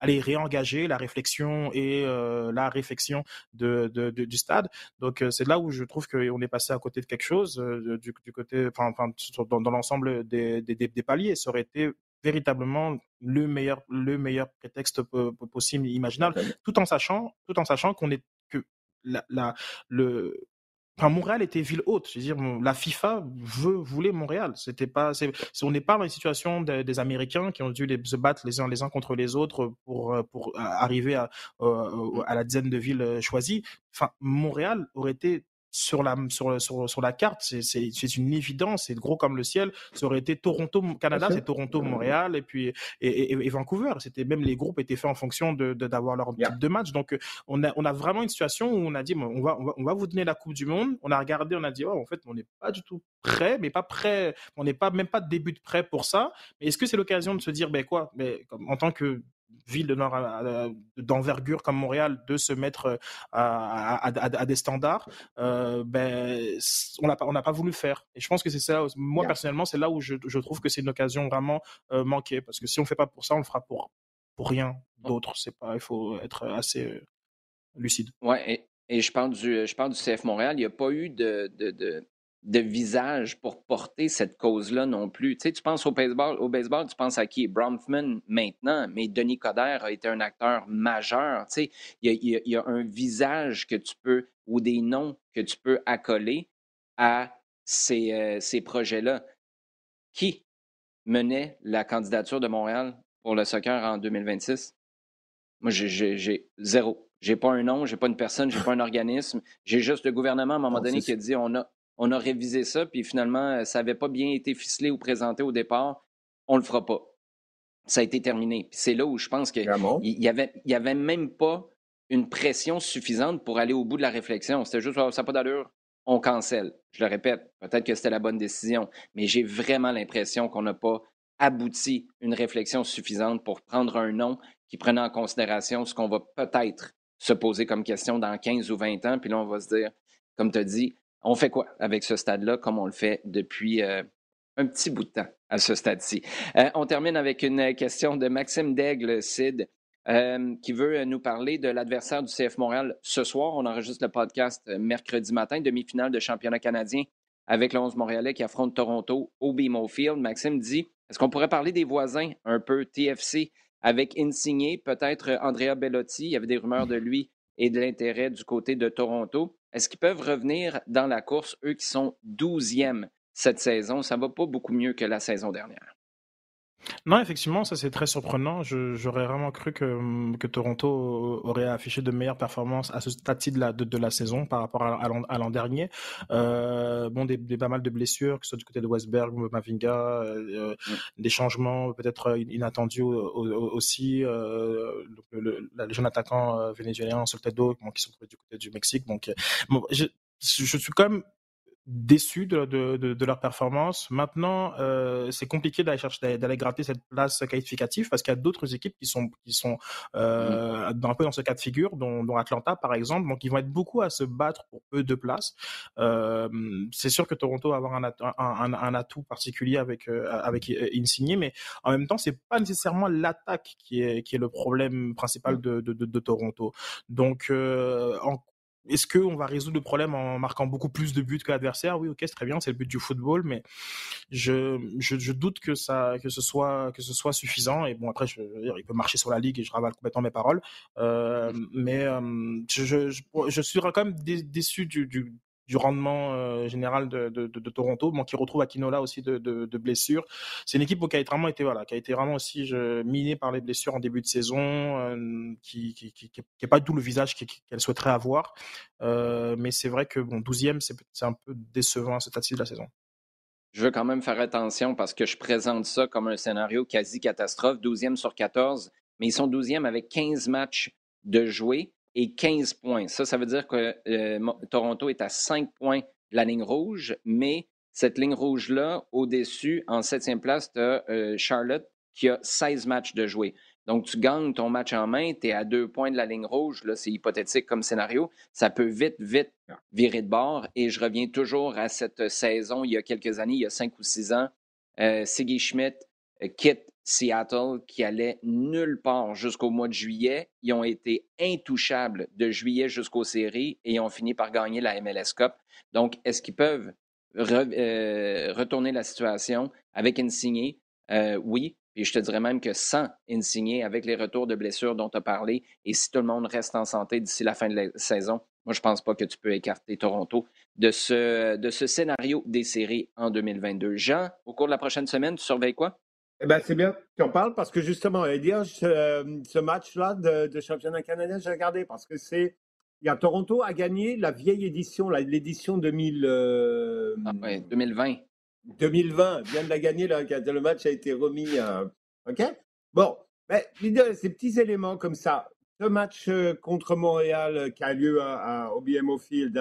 aller réengager la réflexion et la réflexion du stade. Donc c'est là où je trouve qu'on est passé à côté de quelque chose du, côté, dans, l'ensemble des, des, des, paliers. Ça aurait été véritablement le meilleur, le meilleur prétexte possible, imaginable, tout en sachant, tout en sachant qu'on est que la, la, le, Enfin, Montréal était ville haute. Je veux dire, la FIFA veut, voulait Montréal. C'était pas, c'est, on n'est pas dans une situation des, Américains qui ont dû les, se battre les uns les uns contre les autres pour, pour arriver à, à la dizaine de villes choisies. Enfin, Montréal aurait été sur la, sur, sur, sur la carte, c'est une évidence, c'est gros comme le ciel. Ça aurait été Toronto, Canada, c'est Toronto, Montréal et puis et, et, Vancouver. C'était même les groupes étaient faits en fonction de d'avoir leur type de match. Donc on a on a vraiment une situation où on a dit on va, on va on va vous donner la Coupe du Monde. On a regardé, on a dit oh en fait on n'est pas du tout prêt, mais pas prêt. On n'est pas même pas de début de prêt pour ça. Mais est-ce que c'est l'occasion de se dire ben quoi, mais comme, en tant que ville de nord d'envergure comme Montréal de se mettre à, à, des standards, ben on n'a pas on n'a pas voulu faire. Et je pense que c'est ça. Moi personnellement, c'est là où je, je, trouve que c'est une occasion vraiment manquée parce que si on fait pas pour ça, on le fera pour pour rien d'autre. C'est pas, il faut être assez lucide. Ouais, et, je parle du, je parle du CF Montréal. Il n'y a pas eu de, de, de, visage pour porter cette cause-là non plus. Tu sais, tu penses au baseball, au baseball, tu penses à qui? Bronfman maintenant, mais Denis Coderre a été un acteur majeur. Tu sais, il y, a, il y a un visage que tu peux, ou des noms que tu peux accoler à ces, euh, ces projets-là. Qui menait la candidature de Montréal pour le soccer en 2026? Moi, j'ai zéro. J'ai pas un nom, j'ai pas une personne, j'ai pas un organisme. J'ai juste le gouvernement à un moment donné qui a dit on a, on a révisé ça, puis finalement, ça n'avait pas bien été ficelé ou présenté au départ. On le fera pas. Ça a été terminé. c'est là où je pense qu'il n'y avait, y avait même pas une pression suffisante pour aller au bout de la réflexion. C'était juste, ça n'a pas d'allure, on cancelle. Je le répète, peut-être que c'était la bonne décision, mais j'ai vraiment l'impression qu'on n'a pas abouti une réflexion suffisante pour prendre un nom qui prenait en considération ce qu'on va peut-être se poser comme question dans 15 ou 20 ans. Puis là, on va se dire, comme tu as dit, on fait quoi avec ce stade-là comme on le fait depuis euh, un petit bout de temps à ce stade-ci? Euh, on termine avec une question de Maxime Daigle, Sid, euh, qui veut nous parler de l'adversaire du CF Montréal ce soir. On enregistre le podcast mercredi matin, demi-finale de championnat canadien avec le 11 Montréalais qui affronte Toronto au BMO Field. Maxime dit est-ce qu'on pourrait parler des voisins un peu TFC avec Insigné, peut-être Andrea Bellotti? Il y avait des rumeurs de lui et de l'intérêt du côté de Toronto. Est-ce qu'ils peuvent revenir dans la course, eux qui sont 12e cette saison? Ça ne va pas beaucoup mieux que la saison dernière. Non, effectivement, ça c'est très surprenant. J'aurais vraiment cru que, que Toronto aurait affiché de meilleures performances à ce stade de la, de, la saison par rapport à, à l'an dernier. Euh, bon, des, des, pas mal de blessures, que ce soit du côté de Westberg, Mavinga, euh, des changements peut-être inattendus aussi. Euh, le, le, jeune attaquant euh, vénézuélien Soltedo, qui sont du côté du Mexique. Donc, euh, bon, je, je suis quand même déçus de, de, de, leur performance. Maintenant, euh, c'est compliqué d'aller chercher d'aller gratter cette place qualificative parce qu'il y a d'autres équipes qui sont qui sont euh, mmh. un peu dans ce cas de figure, dont, dont, Atlanta par exemple. Donc ils vont être beaucoup à se battre pour peu de places. Euh, c'est sûr que Toronto va avoir un, un, un, atout particulier avec euh, avec Insigné, mais en même temps c'est pas nécessairement l'attaque qui est qui est le problème principal de de, de, de Toronto. Donc euh, en est-ce qu'on va résoudre le problème en marquant beaucoup plus de buts que l'adversaire? Oui, ok, c'est très bien, c'est le but du football, mais je, je, doute que ça, que ce soit, que ce soit suffisant. Et bon, après, je, il peut marcher sur la ligue et je ravale complètement mes paroles. Euh, mais euh, je, je, je, suis quand même déçu du, du, du rendement euh, général de, Toronto, bon, qui retrouve Akinola aussi de, blessures. C'est une équipe qui a vraiment été voilà, qui a été vraiment aussi minée par les blessures en début de saison, euh, qui qui, pas tout le visage qu'elle souhaiterait avoir. Euh, mais c'est vrai que bon, 12e, c'est un peu décevant à ce stade de la saison. Je veux quand même faire attention parce que je présente ça comme un scénario quasi catastrophe, 12e sur 14, mais ils sont 12e avec 15 matchs de jouer et 15 points. Ça, ça veut dire que euh, Toronto est à 5 points de la ligne rouge, mais cette ligne rouge-là, au-dessus, en septième place, tu as euh, Charlotte qui a 16 matchs de jouer. Donc, tu gagnes ton match en main, tu es à deux points de la ligne rouge. Là, c'est hypothétique comme scénario. Ça peut vite, vite virer de bord. Et je reviens toujours à cette saison, il y a quelques années, il y a cinq ou six ans. Euh, Siggy Schmidt euh, quitte Seattle qui allait nulle part jusqu'au mois de juillet. Ils ont été intouchables de juillet jusqu'aux séries et ils ont fini par gagner la MLS Cup. Donc, est-ce qu'ils peuvent euh, retourner la situation avec Insigné? Euh, oui. Et je te dirais même que sans Insigné, avec les retours de blessures dont tu as parlé, et si tout le monde reste en santé d'ici la fin de la saison, moi, je ne pense pas que tu peux écarter Toronto de ce, de ce scénario des séries en 2022. Jean, au cours de la prochaine semaine, tu surveilles quoi? Eh ben, c'est bien que tu en parles parce que justement, dire, ce, ce match-là de, championnat canadien, j'ai regardé parce que c'est. Il y a Toronto a gagné la vieille édition, l'édition 2000. Euh, ah, 2020. 2020, vient de la gagner, là, le match a été remis. Euh, OK? Bon, mais ces petits éléments comme ça, ce match euh, contre Montréal qui a lieu au BMO Field,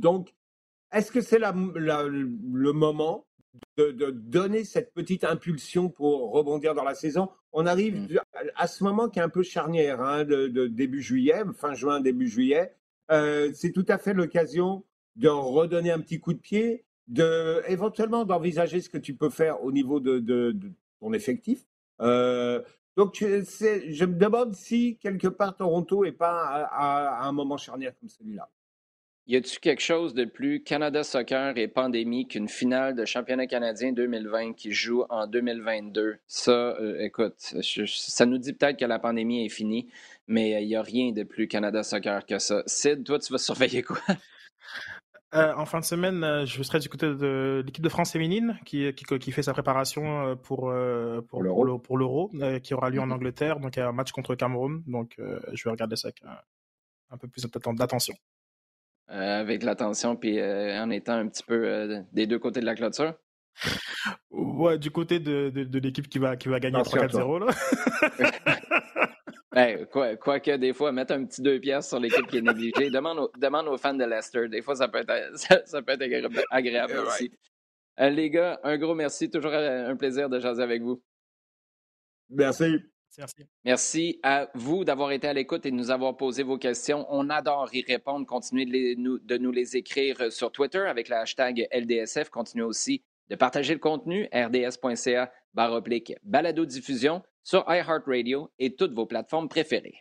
donc, est-ce que c'est la, le moment de, donner cette petite impulsion pour rebondir dans la saison. On arrive mm. à ce moment qui est un peu charnière, hein, de, début juillet, fin juin, début juillet. Euh, c'est tout à fait l'occasion de redonner un petit coup de pied, de éventuellement d'envisager ce que tu peux faire au niveau de, ton effectif. Euh, donc, je me demande si quelque part Toronto n'est pas à, un moment charnière comme celui-là. Y a-t-il quelque chose de plus Canada Soccer et pandémie qu'une finale de championnat canadien 2020 qui joue en 2022? Ça, euh, écoute, ça nous dit peut-être que la pandémie est finie, mais il n'y a rien de plus Canada Soccer que ça. Sid, toi, tu vas surveiller quoi? Euh, en fin de semaine, euh, je serai du côté de l'équipe de France féminine qui, qui, fait sa préparation pour, pour, pour l'Euro, qui aura lieu en mm-hmm. Angleterre. Donc, il y a un match contre Cameroun. Donc, je vais regarder ça avec un peu plus d'attention. Avec l'attention, puis en étant un petit peu des deux côtés de la clôture? Ouais, du côté de, de, l'équipe qui va, qui va gagner 3-4-0. Ben, quoi, quoique des fois, mettre un petit deux pièces sur l'équipe qui est négligée. demande, demande aux fans de Leicester. Des fois, ça peut être, ça, peut être agréable, aussi. Euh, les gars, un gros merci. Toujours un plaisir de jaser avec vous. Merci. Merci. À vous d'avoir été à l'écoute et de nous avoir posé vos questions. On adore y répondre. Continuez de, nous les écrire sur Twitter avec le hashtag LDSF. Continuez aussi de partager le contenu, rds.ca baroblique balado-diffusion sur iHeartRadio et toutes vos plateformes préférées.